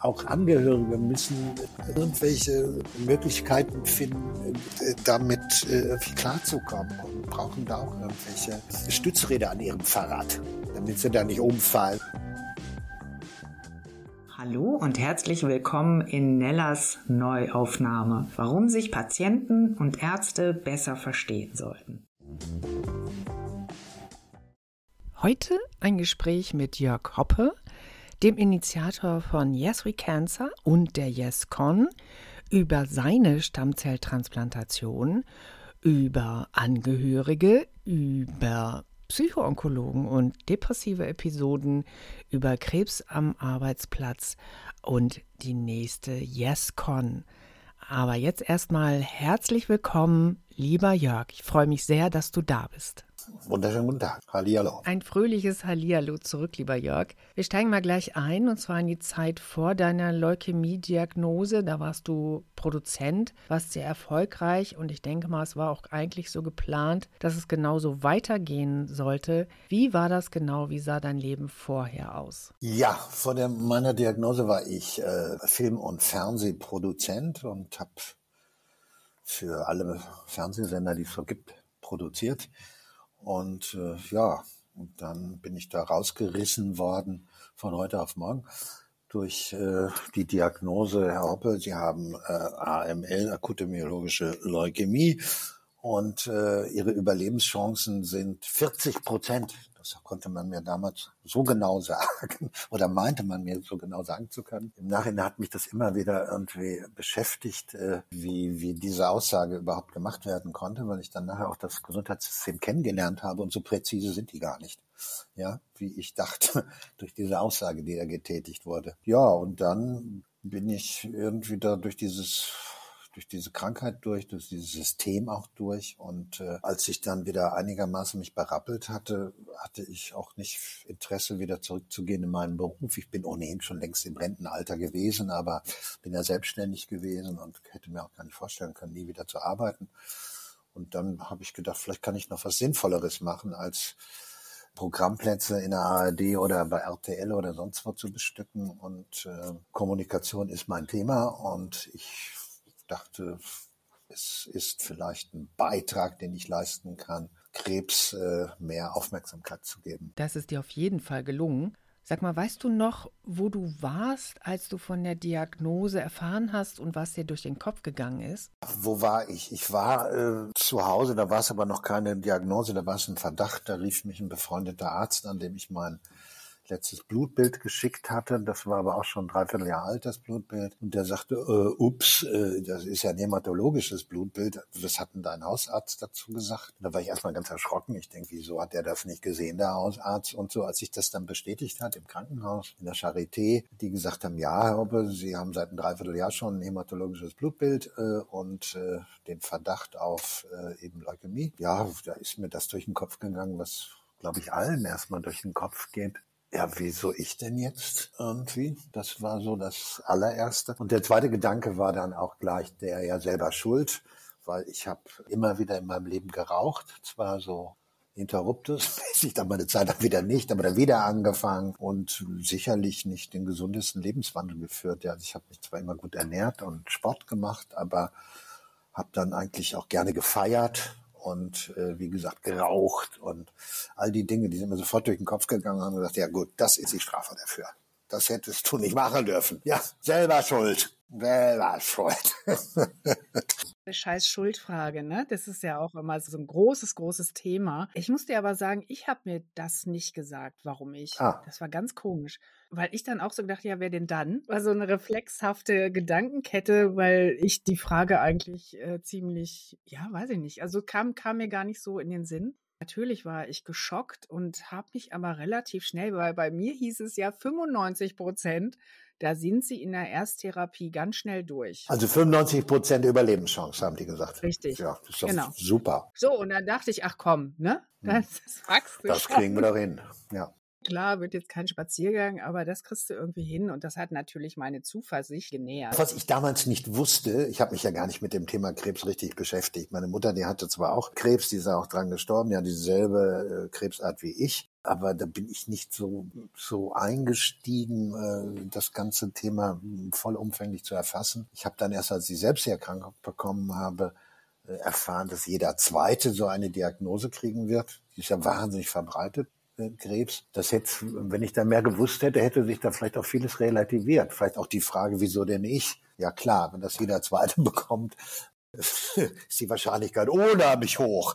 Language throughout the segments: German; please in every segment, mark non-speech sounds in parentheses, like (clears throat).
Auch Angehörige müssen irgendwelche Möglichkeiten finden, damit irgendwie klarzukommen und brauchen da auch irgendwelche Stützräder an ihrem Fahrrad, damit sie da nicht umfallen. Hallo und herzlich willkommen in Nellas Neuaufnahme, warum sich Patienten und Ärzte besser verstehen sollten. Heute ein Gespräch mit Jörg Hoppe, dem Initiator von Yes We Cancer und der YesCon, über seine Stammzelltransplantation, über Angehörige, über Psychoonkologen und depressive Episoden, über Krebs am Arbeitsplatz und die nächste YesCon. Aber jetzt erstmal herzlich willkommen, lieber Jörg. Ich freue mich sehr, dass du da bist. Wunderschönen guten Tag. Hallihallo. Ein fröhliches Hallihallo zurück, lieber Jörg. Wir steigen mal gleich ein und zwar in die Zeit vor deiner Leukämie-Diagnose. Da warst du Produzent, warst sehr erfolgreich und ich denke mal, es war auch eigentlich so geplant, dass es genauso weitergehen sollte. Wie war das genau? Wie sah dein Leben vorher aus? Ja, vor der, meiner Diagnose war ich äh, Film- und Fernsehproduzent und habe für alle Fernsehsender, die es so gibt, produziert. Und äh, ja, und dann bin ich da rausgerissen worden von heute auf morgen durch äh, die Diagnose, Herr Hoppe, Sie haben äh, AML, akute myologische Leukämie, und äh, Ihre Überlebenschancen sind 40 Prozent. Das konnte man mir damals so genau sagen (laughs) oder meinte man mir so genau sagen zu können. Im Nachhinein hat mich das immer wieder irgendwie beschäftigt, äh, wie, wie diese Aussage überhaupt gemacht werden konnte, weil ich dann nachher auch das Gesundheitssystem kennengelernt habe und so präzise sind die gar nicht. Ja, wie ich dachte, (laughs) durch diese Aussage, die da getätigt wurde. Ja, und dann bin ich irgendwie da durch dieses durch diese Krankheit durch, durch dieses System auch durch. Und äh, als ich dann wieder einigermaßen mich berappelt hatte, hatte ich auch nicht Interesse, wieder zurückzugehen in meinen Beruf. Ich bin ohnehin schon längst im Rentenalter gewesen, aber bin ja selbstständig gewesen und hätte mir auch gar nicht vorstellen können, nie wieder zu arbeiten. Und dann habe ich gedacht, vielleicht kann ich noch was Sinnvolleres machen, als Programmplätze in der ARD oder bei RTL oder sonst wo zu bestücken. Und äh, Kommunikation ist mein Thema und ich dachte, es ist vielleicht ein Beitrag, den ich leisten kann, Krebs äh, mehr Aufmerksamkeit zu geben. Das ist dir auf jeden Fall gelungen. Sag mal, weißt du noch, wo du warst, als du von der Diagnose erfahren hast und was dir durch den Kopf gegangen ist? Wo war ich? Ich war äh, zu Hause, da war es aber noch keine Diagnose, da war es ein Verdacht. Da rief mich ein befreundeter Arzt an, dem ich mein letztes Blutbild geschickt hatte. Das war aber auch schon ein Dreivierteljahr alt, das Blutbild. Und der sagte, äh, ups, äh, das ist ja ein hämatologisches Blutbild. Das hat denn dein Hausarzt dazu gesagt. Da war ich erstmal ganz erschrocken. Ich denke, wieso hat der das nicht gesehen, der Hausarzt? Und so, als sich das dann bestätigt hat im Krankenhaus, in der Charité, die gesagt haben, ja, Herr Hoppe, Sie haben seit einem Dreivierteljahr schon ein hämatologisches Blutbild äh, und äh, den Verdacht auf äh, eben Leukämie. Ja, da ist mir das durch den Kopf gegangen, was glaube ich, allen erstmal durch den Kopf geht ja, wieso ich denn jetzt irgendwie? Das war so das allererste. Und der zweite Gedanke war dann auch gleich der ja selber schuld, weil ich habe immer wieder in meinem Leben geraucht, zwar so interruptus-mäßig, (laughs) dann meine Zeit dann wieder nicht, aber dann wieder angefangen und sicherlich nicht den gesundesten Lebenswandel geführt. Ja, also ich habe mich zwar immer gut ernährt und Sport gemacht, aber habe dann eigentlich auch gerne gefeiert und äh, wie gesagt geraucht und all die Dinge, die sind mir sofort durch den Kopf gegangen und haben gesagt, ja gut, das ist die Strafe dafür. Das hättest du nicht machen dürfen. Ja, selber schuld. Selber schuld. (laughs) Scheiß Schuldfrage, ne? Das ist ja auch immer so ein großes, großes Thema. Ich muss dir aber sagen, ich habe mir das nicht gesagt, warum ich. Ah. Das war ganz komisch. Weil ich dann auch so gedacht, ja, wer denn dann? War so eine reflexhafte Gedankenkette, weil ich die Frage eigentlich äh, ziemlich, ja, weiß ich nicht. Also kam, kam mir gar nicht so in den Sinn. Natürlich war ich geschockt und habe mich aber relativ schnell, weil bei mir hieß es ja 95 Prozent da sind sie in der Ersttherapie ganz schnell durch. Also 95 Prozent Überlebenschance, haben die gesagt. Richtig. Ja, das ist doch genau. super. So, und dann dachte ich, ach komm, ne? Hm. Das, das, das kriegen wir doch hin. Ja. Klar, wird jetzt kein Spaziergang, aber das kriegst du irgendwie hin und das hat natürlich meine Zuversicht genährt. Was ich damals nicht wusste, ich habe mich ja gar nicht mit dem Thema Krebs richtig beschäftigt. Meine Mutter, die hatte zwar auch Krebs, die ist auch dran gestorben, hat dieselbe äh, Krebsart wie ich, aber da bin ich nicht so, so eingestiegen, äh, das ganze Thema vollumfänglich zu erfassen. Ich habe dann erst, als ich selbst die Erkrankung bekommen habe, äh, erfahren, dass jeder Zweite so eine Diagnose kriegen wird. Die ist ja wahnsinnig verbreitet. Krebs. Das hätte, wenn ich da mehr gewusst hätte, hätte sich da vielleicht auch vieles relativiert. Vielleicht auch die Frage, wieso denn ich? Ja klar, wenn das jeder Zweite (laughs) bekommt, (laughs) ist die Wahrscheinlichkeit unheimlich hoch,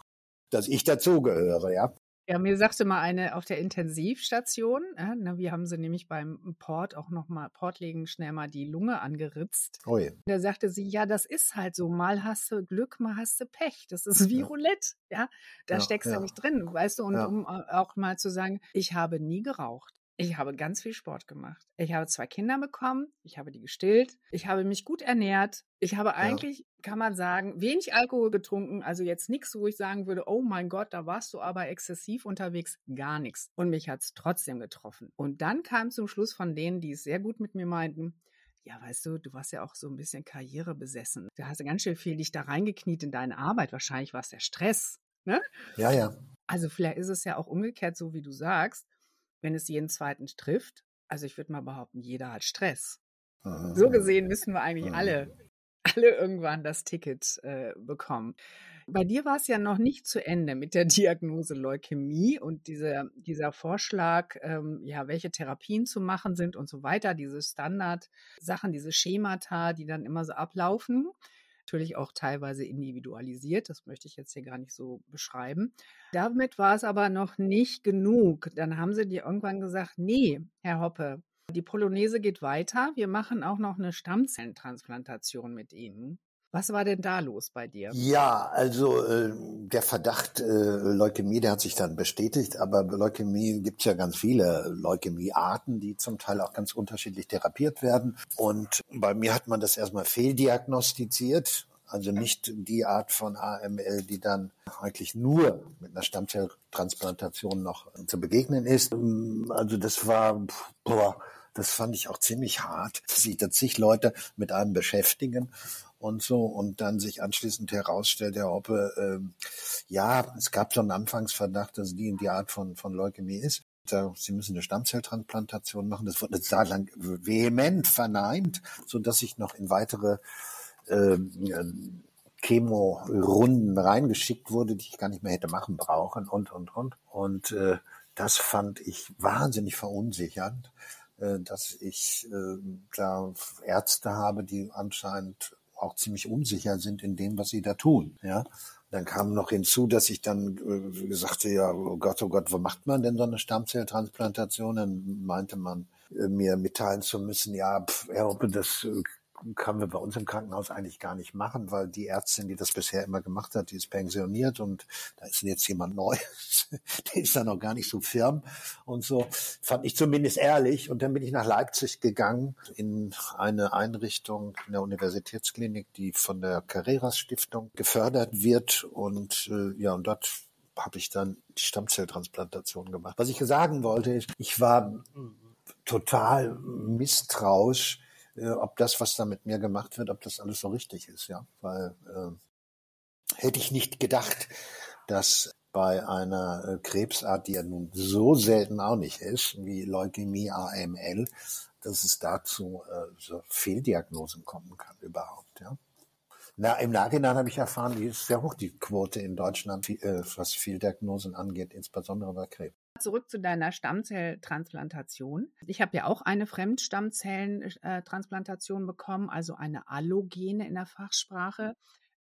dass ich dazugehöre, ja. Ja, mir sagte mal eine auf der Intensivstation, äh, na, wir haben sie nämlich beim Port auch nochmal, Portlegen schnell mal die Lunge angeritzt. Ui. Da sagte sie, ja, das ist halt so, mal hast du Glück, mal hast du Pech. Das ist wie ja. Roulette, ja. Da ja, steckst ja. du nicht drin, weißt du, und um auch mal zu sagen, ich habe nie geraucht. Ich habe ganz viel Sport gemacht. Ich habe zwei Kinder bekommen, ich habe die gestillt, ich habe mich gut ernährt. Ich habe eigentlich, ja. kann man sagen, wenig Alkohol getrunken, also jetzt nichts, wo ich sagen würde, oh mein Gott, da warst du aber exzessiv unterwegs, gar nichts. Und mich hat es trotzdem getroffen. Und dann kam zum Schluss von denen, die es sehr gut mit mir meinten, ja, weißt du, du warst ja auch so ein bisschen karrierebesessen. Du hast ja ganz schön viel dich da reingekniet in deine Arbeit. Wahrscheinlich war es der Stress. Ne? Ja, ja. Also vielleicht ist es ja auch umgekehrt, so wie du sagst wenn es jeden zweiten trifft, also ich würde mal behaupten, jeder hat Stress. Mhm. So gesehen müssen wir eigentlich mhm. alle, alle irgendwann das Ticket äh, bekommen. Bei dir war es ja noch nicht zu Ende mit der (laughs) Diagnose Leukämie und diese, dieser Vorschlag, ähm, ja, welche Therapien zu machen sind und so weiter, diese Standardsachen, diese Schemata, die dann immer so ablaufen natürlich auch teilweise individualisiert. Das möchte ich jetzt hier gar nicht so beschreiben. Damit war es aber noch nicht genug. Dann haben sie dir irgendwann gesagt, nee, Herr Hoppe, die Polonaise geht weiter. Wir machen auch noch eine Stammzellentransplantation mit Ihnen. Was war denn da los bei dir? Ja, also äh, der Verdacht äh, Leukämie, der hat sich dann bestätigt, aber Leukämie gibt es ja ganz viele Leukämiearten, die zum Teil auch ganz unterschiedlich therapiert werden. Und bei mir hat man das erstmal fehldiagnostiziert. Also nicht die Art von AML, die dann eigentlich nur mit einer Stammzelltransplantation noch zu begegnen ist. Also das war, boah, das fand ich auch ziemlich hart, dass sich da zig Leute mit einem beschäftigen und so und dann sich anschließend herausstellt, Herr Hoppe, äh, ja, es gab so einen Anfangsverdacht, dass die in die Art von, von Leukämie ist. Sie müssen eine Stammzelltransplantation machen. Das wurde eine lang vehement verneint, so dass ich noch in weitere äh, Chemo-Runden reingeschickt wurde, die ich gar nicht mehr hätte machen brauchen und, und, und. Und äh, das fand ich wahnsinnig verunsichernd, äh, dass ich äh, da Ärzte habe, die anscheinend auch ziemlich unsicher sind in dem, was sie da tun. Ja, dann kam noch hinzu, dass ich dann äh, sagte, ja, oh Gott, oh Gott, wo macht man denn so eine Stammzelltransplantation? Dann meinte man, äh, mir mitteilen zu müssen, ja, pff, Herr Hoppe, das äh, können wir bei uns im Krankenhaus eigentlich gar nicht machen, weil die Ärztin, die das bisher immer gemacht hat, die ist pensioniert und da ist jetzt jemand neu, (laughs) der ist da noch gar nicht so firm und so. Fand ich zumindest ehrlich. Und dann bin ich nach Leipzig gegangen in eine Einrichtung in der Universitätsklinik, die von der Carreras Stiftung gefördert wird und äh, ja, und dort habe ich dann die Stammzelltransplantation gemacht. Was ich sagen wollte, ist, ich war total misstrauisch, äh, ob das, was da mit mir gemacht wird, ob das alles so richtig ist, ja. Weil äh, hätte ich nicht gedacht, dass bei einer äh, Krebsart, die ja nun so selten auch nicht ist, wie Leukämie AML, dass es dazu äh, so Fehldiagnosen kommen kann überhaupt, ja. Na, Im Nachhinein habe ich erfahren, die ist sehr hoch, die Quote in Deutschland, äh, was Fehldiagnosen angeht, insbesondere bei Krebs. Zurück zu deiner Stammzelltransplantation. Ich habe ja auch eine Fremdstammzellentransplantation bekommen, also eine Allogene in der Fachsprache.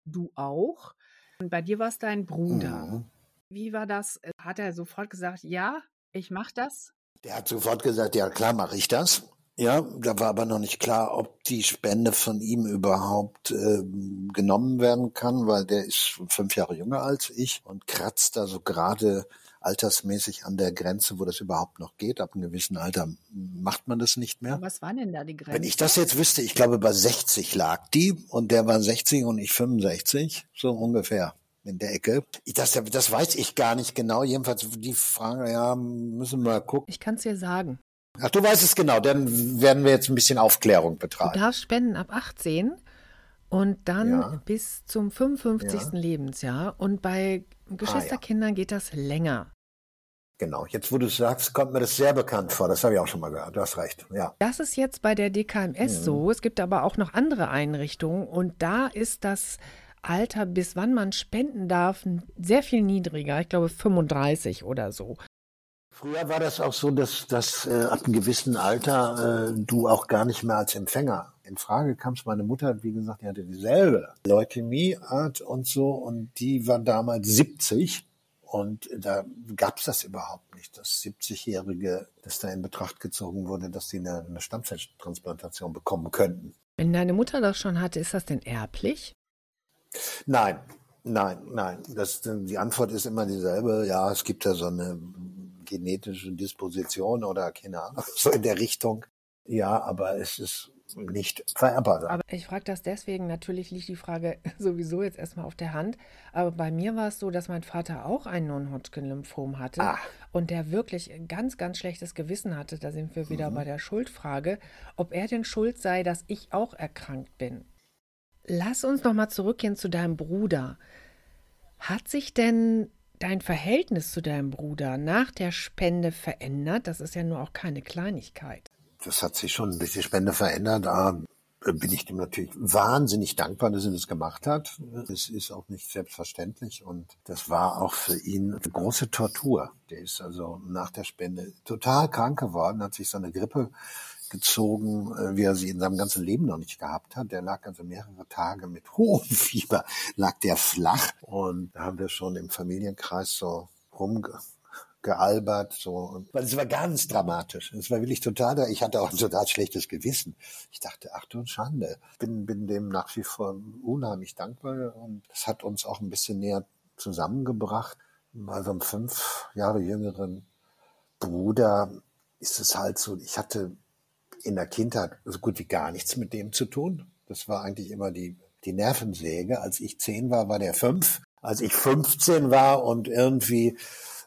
Du auch. Und bei dir war es dein Bruder. Mhm. Wie war das? Hat er sofort gesagt, ja, ich mache das? Der hat sofort gesagt, ja klar mache ich das. Ja, da war aber noch nicht klar, ob die Spende von ihm überhaupt äh, genommen werden kann, weil der ist fünf Jahre jünger als ich und kratzt da so gerade altersmäßig an der Grenze, wo das überhaupt noch geht. Ab einem gewissen Alter macht man das nicht mehr. Was war denn da die Grenze? Wenn ich das jetzt wüsste, ich glaube, bei 60 lag die und der war 60 und ich 65, so ungefähr. in der Ecke. Das, das weiß ich gar nicht genau. Jedenfalls die Frage, ja, müssen wir mal gucken. Ich kann es dir sagen. Ach, du weißt es genau. Dann werden wir jetzt ein bisschen Aufklärung betreiben. Du darfst spenden ab 18 und dann ja. bis zum 55. Ja. Lebensjahr. Und bei Geschwisterkindern ah, ja. geht das länger. Genau, jetzt wo du es sagst, kommt mir das sehr bekannt vor. Das habe ich auch schon mal gehört. Du hast recht. Ja. Das ist jetzt bei der DKMS mhm. so. Es gibt aber auch noch andere Einrichtungen und da ist das Alter, bis wann man spenden darf, sehr viel niedriger. Ich glaube 35 oder so. Früher war das auch so, dass, dass äh, ab einem gewissen Alter äh, du auch gar nicht mehr als Empfänger in Frage kamst. Meine Mutter, wie gesagt, die hatte dieselbe Leukämieart und so und die war damals 70 und da gab es das überhaupt nicht, dass 70-Jährige, dass da in Betracht gezogen wurde, dass sie eine, eine Stammzelltransplantation bekommen könnten. Wenn deine Mutter das schon hatte, ist das denn erblich? Nein, nein, nein. Das, die Antwort ist immer dieselbe. Ja, es gibt da so eine genetische Disposition oder keine Ahnung, (laughs) so in der Richtung. Ja, aber es ist nicht vererbbar sein. Aber ich frage das deswegen, natürlich liegt die Frage (laughs) sowieso jetzt erstmal auf der Hand, aber bei mir war es so, dass mein Vater auch ein Non-Hodgkin-Lymphom hatte ah. und der wirklich ganz, ganz schlechtes Gewissen hatte. Da sind wir wieder mhm. bei der Schuldfrage, ob er denn schuld sei, dass ich auch erkrankt bin. Lass uns noch mal zurückgehen zu deinem Bruder. Hat sich denn dein Verhältnis zu deinem Bruder nach der Spende verändert? Das ist ja nur auch keine Kleinigkeit das hat sich schon durch die Spende verändert. Da bin ich dem natürlich wahnsinnig dankbar, dass er das gemacht hat. Es ist auch nicht selbstverständlich und das war auch für ihn eine große Tortur. Der ist also nach der Spende total krank geworden, hat sich so eine Grippe gezogen, äh, wie er sie in seinem ganzen Leben noch nicht gehabt hat. Der lag also mehrere Tage mit (laughs) hohem Fieber, lag der flach und da haben wir schon im Familienkreis so rumge gealbert, so. Es war ganz dramatisch. Es war wirklich total, ich hatte auch ein total schlechtes Gewissen. Ich dachte, ach du Schande. Bin, bin dem nach wie vor unheimlich dankbar und das hat uns auch ein bisschen näher zusammengebracht. Bei so einem fünf Jahre jüngeren Bruder ist es halt so, ich hatte in der Kindheit so gut wie gar nichts mit dem zu tun. Das war eigentlich immer die, die Nervensäge. Als ich zehn war, war der fünf. Als ich 15 war und irgendwie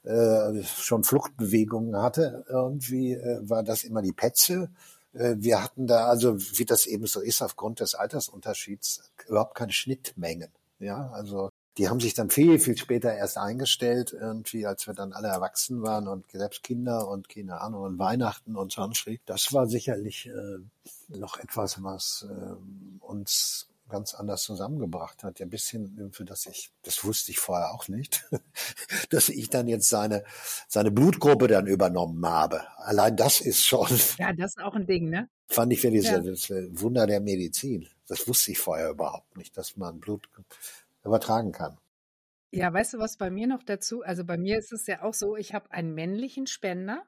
äh, schon Fluchtbewegungen hatte, irgendwie äh, war das immer die Petze. Äh, wir hatten da also, wie das eben so ist, aufgrund des Altersunterschieds überhaupt keine Schnittmengen. Ja, also die haben sich dann viel, viel später erst eingestellt, irgendwie, als wir dann alle erwachsen waren und selbst Kinder und keine Ahnung und Weihnachten und sonst wie. Das war sicherlich äh, noch etwas, was äh, uns ganz anders zusammengebracht hat. Ja, ein bisschen, für das ich, das wusste ich vorher auch nicht, (laughs) dass ich dann jetzt seine, seine Blutgruppe dann übernommen habe. Allein das ist schon. (laughs) Ja, das ist auch ein Ding, ne? Fand ich wirklich ja. das Wunder der Medizin. Das wusste ich vorher überhaupt nicht, dass man Blut übertragen kann. Ja, weißt du, was bei mir noch dazu? Also bei mir ist es ja auch so, ich habe einen männlichen Spender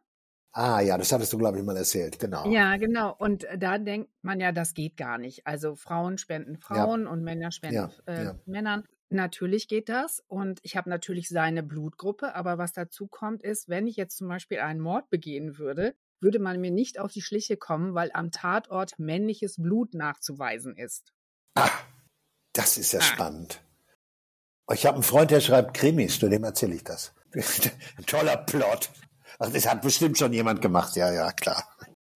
Ah ja, das hattest du, glaube ich, mal erzählt, genau. Ja, genau. Und da denkt man ja, das geht gar nicht. Also Frauen spenden Frauen ja. und Männer spenden ja, äh, ja. Männern. Natürlich geht das. Und ich habe natürlich seine Blutgruppe. Aber was dazu kommt, ist, wenn ich jetzt zum Beispiel einen Mord begehen würde, würde man mir nicht auf die Schliche kommen, weil am Tatort männliches Blut nachzuweisen ist. Ah, das ist ja ah. spannend. Ich habe einen Freund, der schreibt Krimis, zu dem erzähle ich das. (laughs) Toller Plot. Ach, das hat bestimmt schon jemand gemacht, ja, ja, klar.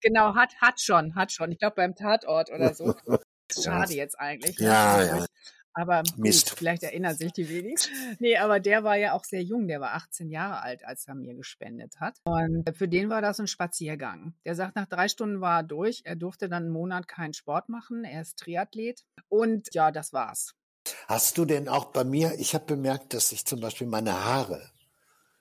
Genau, hat, hat schon, hat schon. Ich glaube beim Tatort oder so. (laughs) Schade jetzt eigentlich. Ja, ja. Aber gut, vielleicht erinnern sich die wenigsten. Nee, aber der war ja auch sehr jung. Der war 18 Jahre alt, als er mir gespendet hat. Und für den war das ein Spaziergang. Der sagt, nach drei Stunden war er durch. Er durfte dann einen Monat keinen Sport machen. Er ist Triathlet. Und ja, das war's. Hast du denn auch bei mir, ich habe bemerkt, dass ich zum Beispiel meine Haare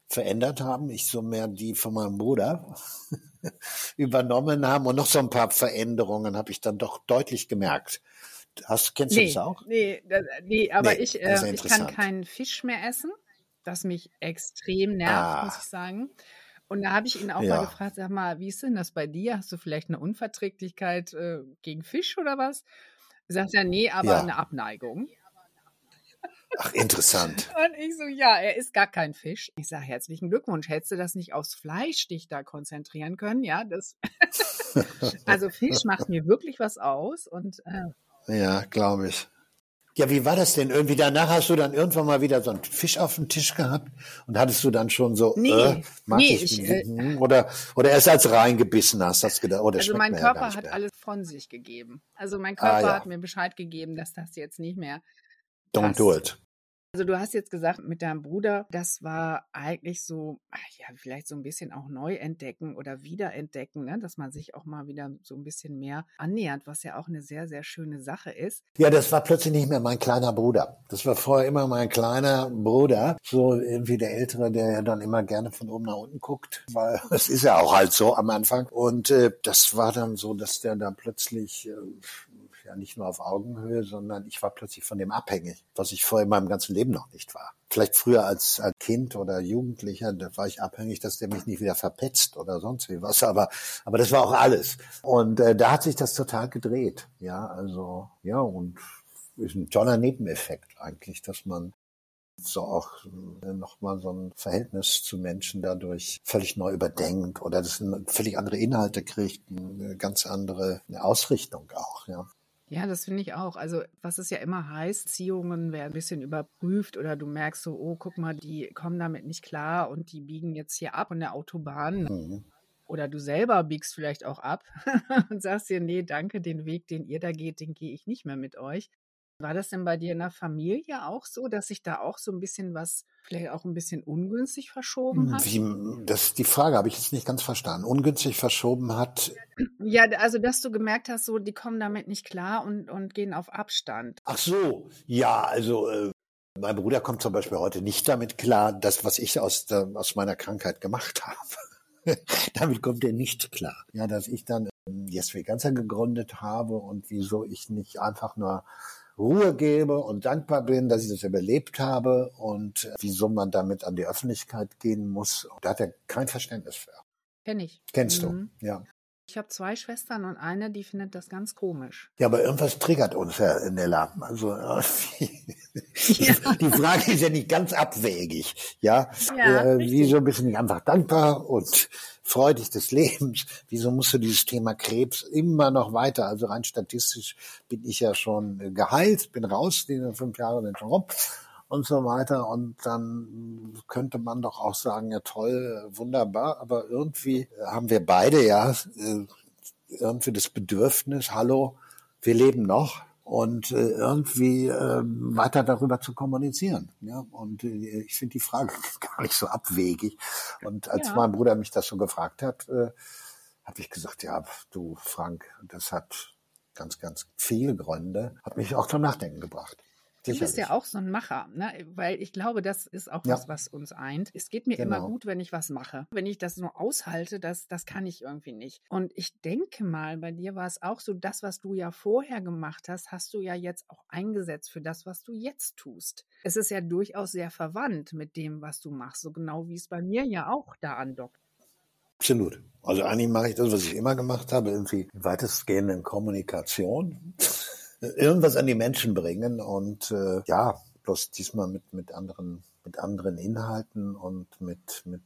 verändert haben. Ich so mehr die von meinem Bruder (laughs) übernommen haben und noch so ein paar Veränderungen habe ich dann doch deutlich gemerkt. Hast, kennst nee, du das auch? Nee, das, nee aber nee, ich, äh, ich kann keinen Fisch mehr essen, das mich extrem nervt, ah. muss ich sagen. Und da habe ich ihn auch ja. mal gefragt, sag mal, wie ist denn das bei dir? Hast du vielleicht eine Unverträglichkeit äh, gegen Fisch oder was? Sagt er, nee, aber ja. eine Abneigung. Ach, interessant. (laughs) Und ich so, ja, er ist gar kein Fisch. Ich sage, herzlichen Glückwunsch. Hättest du das nicht aufs Fleisch dich da konzentrieren können? Ja, das. (laughs) also Fisch macht mir wirklich was aus und. Äh, ja, glaube ich. Ja, wie war das denn? Irgendwie danach hast du dann irgendwann mal wieder so einen Fisch auf dem Tisch gehabt und hattest du dann schon so, nee, äh, mag nee, ich, ich, äh, hm, oder oder erst als reingebissen hast, hast gedacht, oh, also mein Körper ja hat mehr. alles von sich gegeben. Also mein Ah, Körper ja. hat mir Bescheid gegeben, dass das jetzt nicht mehr Don't do passt. it. Also du hast jetzt gesagt, mit deinem Bruder, das war eigentlich so, ach ja, vielleicht so ein bisschen auch neu entdecken oder wiederentdecken, ne? dass man sich auch mal wieder so ein bisschen mehr annähert, was ja auch eine sehr, sehr schöne Sache ist. Ja, das war plötzlich nicht mehr mein kleiner Bruder. Das war vorher immer mein kleiner Bruder, so irgendwie der Ältere, der ja dann immer gerne von oben nach unten guckt, weil (laughs) es ist ja auch halt so am Anfang. Und äh, das war dann so, dass der dann plötzlich äh, ja nicht nur auf Augenhöhe, sondern ich war plötzlich von dem abhängig, was ich vorher in meinem ganzen Leben noch nicht war. Vielleicht früher als, Kind oder Jugendlicher, da war ich abhängig, dass der mich nicht wieder verpetzt oder sonst wie was, aber, aber das war auch alles. Und äh, da hat sich das total gedreht. Ja, also, ja, und ist ein toller Nebeneffekt eigentlich, dass man so auch äh, nochmal so ein Verhältnis zu Menschen dadurch völlig neu überdenkt oder das völlig andere Inhalte kriegt, eine ganz andere Ausrichtung auch, ja. Ja, das finde ich auch. Also, was es ja immer heißt, Ziehungen werden ein bisschen überprüft oder du merkst so, oh, guck mal, die kommen damit nicht klar und die biegen jetzt hier ab an der Autobahn. Mhm. Oder du selber biegst vielleicht auch ab (laughs) und sagst dir, nee, danke, den Weg, den ihr da geht, den gehe ich nicht mehr mit euch. War das denn bei dir in der Familie auch so, dass sich da auch so ein bisschen was vielleicht auch ein bisschen ungünstig verschoben hat? Wie, das, die Frage habe ich jetzt nicht ganz verstanden. Ungünstig verschoben hat. Ja, also dass du gemerkt hast, so die kommen damit nicht klar und, und gehen auf Abstand. Ach so, ja, also äh, mein Bruder kommt zum Beispiel heute nicht damit klar, das, was ich aus, der, aus meiner Krankheit gemacht (laughs) habe. damit kommt er nicht klar. Ja, dass ich dann Yes Veganza gegründet habe und wieso ich nicht einfach nur Ruhe gebe und dankbar bin, dass ich das überlebt habe und äh, wieso man damit an die Öffentlichkeit gehen muss. Da hat er kein Verständnis für. Kenn ich. Kennst Mhm. du? Ja. Ich habe zwei Schwestern und eine, die findet das ganz komisch. Ja, aber irgendwas triggert uns, Herr Nella. Also (laughs) Ja. (laughs) die Frage ist ja nicht ganz abwegig. Ja, Ja, äh, wieso bist du nicht einfach dankbar und freudig des Lebens? Wieso musst du dieses Thema Krebs immer noch weiter? Also rein statistisch bin ich ja schon geheilt, bin raus, die fünf Jahre sind schon rum und so weiter. Und dann könnte man doch auch sagen, ja toll, wunderbar, aber irgendwie haben wir beide ja äh, irgendwie das Bedürfnis, hallo, wir leben noch und äh, irgendwie äh, weiter darüber zu kommunizieren. Ja, und äh, ich finde die Frage (laughs) gar nicht so abwegig. Und als Ja. mein Bruder mich das so gefragt hat, habe ich gesagt, ja, du Frank, das hat ganz, ganz viele Gründe, hat mich auch zum Nachdenken gebracht. Du bist Sicherlich. ja auch so ein Macher, ne? weil ich glaube, das ist auch Ja. was, was uns eint. Es geht mir immer Genau. gut, wenn ich was mache. Wenn ich das nur aushalte, das, das kann ich irgendwie nicht. Und ich denke mal, bei dir war es auch so, das, was du ja vorher gemacht hast, hast du ja jetzt auch eingesetzt für das, was du jetzt tust. Es ist ja durchaus sehr verwandt mit dem, was du machst, so genau wie es bei mir ja auch da andockt. Absolut. Also eigentlich mache ich das, was ich immer gemacht habe, irgendwie weitestgehend in Kommunikation. Irgendwas an die Menschen bringen und äh, ja, bloß diesmal mit, mit anderen, mit anderen Inhalten und mit, mit,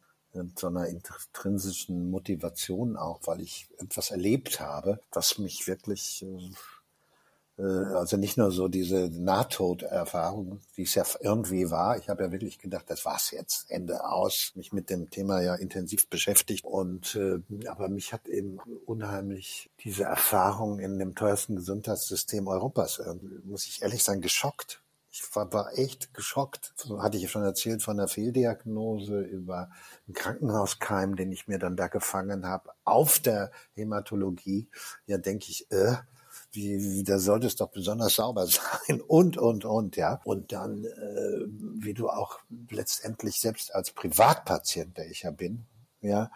so einer intrinsischen Motivation auch, weil ich etwas erlebt habe, was mich wirklich äh, also nicht nur so diese Nahtoderfahrung, die es ja irgendwie war. Ich habe ja wirklich gedacht, das war's jetzt, Ende aus. Mich mit dem Thema ja intensiv beschäftigt und äh, aber mich hat eben unheimlich diese Erfahrung in dem teuersten Gesundheitssystem Europas, äh, muss ich ehrlich sagen, geschockt. Ich war, war echt geschockt. So hatte ich ja schon erzählt von der Fehldiagnose über einen Krankenhauskeim, den ich mir dann da gefangen habe, auf der Hämatologie. Ja, denke ich, äh, wie, wie, da sollte es doch besonders sauber (laughs) sein und, und, und, ja. Und dann, äh, wie du auch letztendlich selbst als Privatpatient, der ich ja bin, ja,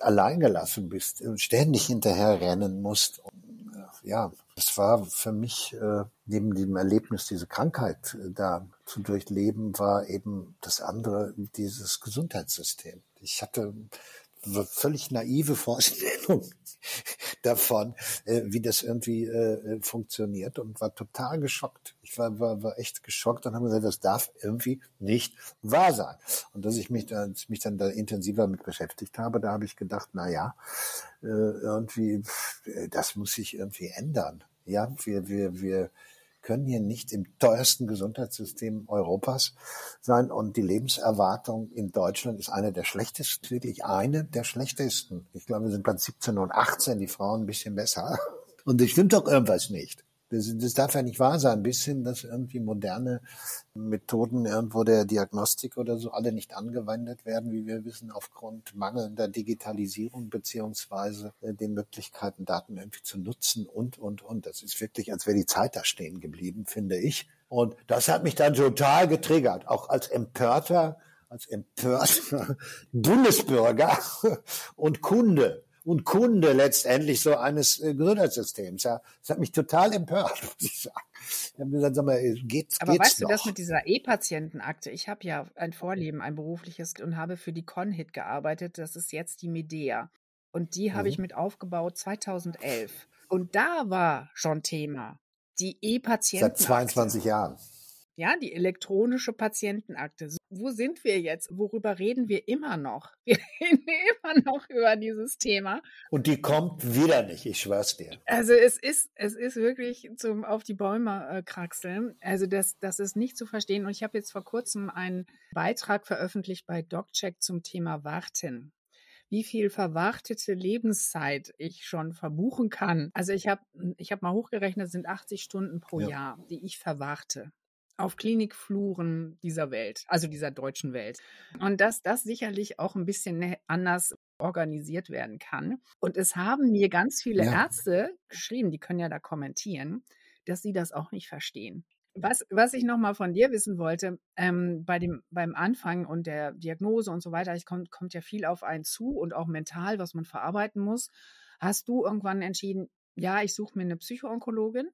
alleingelassen bist und ständig hinterher rennen musst. Und, äh, ja, das war für mich, äh, neben dem Erlebnis, diese Krankheit äh, da zu durchleben, war eben das andere, dieses Gesundheitssystem. Ich hatte völlig naive Vorstellung (laughs) davon, äh, wie das irgendwie äh, funktioniert und war total geschockt. Ich war, war, war echt geschockt und habe gesagt, das darf irgendwie nicht wahr sein. Und dass ich mich, da, mich dann da intensiver mit beschäftigt habe, da habe ich gedacht, na ja, äh, irgendwie, das muss sich irgendwie ändern. Ja, wir, wir, wir können hier nicht im teuersten Gesundheitssystem Europas sein. Und die Lebenserwartung in Deutschland ist eine der schlechtesten, wirklich eine der schlechtesten. Ich glaube, wir sind Platz 17 und 18, die Frauen ein bisschen besser. Und es stimmt doch irgendwas nicht. Das, das darf ja nicht wahr sein, bis hin, dass irgendwie moderne Methoden irgendwo der Diagnostik oder so alle nicht angewendet werden, wie wir wissen, aufgrund mangelnder Digitalisierung beziehungsweise äh, den Möglichkeiten, Daten irgendwie zu nutzen und, und, und. Das ist wirklich, als wäre die Zeit da stehen geblieben, finde ich. Und das hat mich dann total getriggert, auch als empörter, als empörter (laughs) Bundesbürger und Kunde und Kunde letztendlich so eines äh, Gesundheitssystems. Ja, das hat mich total empört, (laughs) muss ich sagen. Ich habe gesagt, sag mal, geht's, Aber geht's weißt noch? du das mit dieser E-Patientenakte? Ich habe ja ein Vorleben, ein berufliches und habe für die Conhit gearbeitet. Das ist jetzt die Medea. Und die habe mhm. ich mit aufgebaut 2011. Und da war schon Thema. Die E-Patienten. Seit 22 Jahren. Ja, die elektronische Patientenakte. Wo sind wir jetzt? Worüber reden wir immer noch? (laughs) Wir reden immer noch über dieses Thema. Und die kommt wieder nicht, ich schwör's dir. Also es ist, es ist wirklich zum auf die Bäume äh, kraxeln. Also das, das ist nicht zu verstehen. Und ich habe jetzt vor kurzem einen Beitrag veröffentlicht bei DocCheck zum Thema Warten wie viel verwartete Lebenszeit ich schon verbuchen kann. Also ich habe ich hab mal hochgerechnet, sind 80 Stunden pro ja. Jahr, die ich verwarte auf Klinikfluren dieser Welt, also dieser deutschen Welt. Und dass das sicherlich auch ein bisschen ne, anders organisiert werden kann. Und es haben mir ganz viele ja. Ärzte geschrieben, die können ja da kommentieren, dass sie das auch nicht verstehen. Was, was ich nochmal von dir wissen wollte, ähm, bei dem, beim Anfang und der Diagnose und so weiter, es kommt, kommt ja viel auf einen zu und auch mental, was man verarbeiten muss. Hast du irgendwann entschieden, ja, ich suche mir eine Psychoonkologin?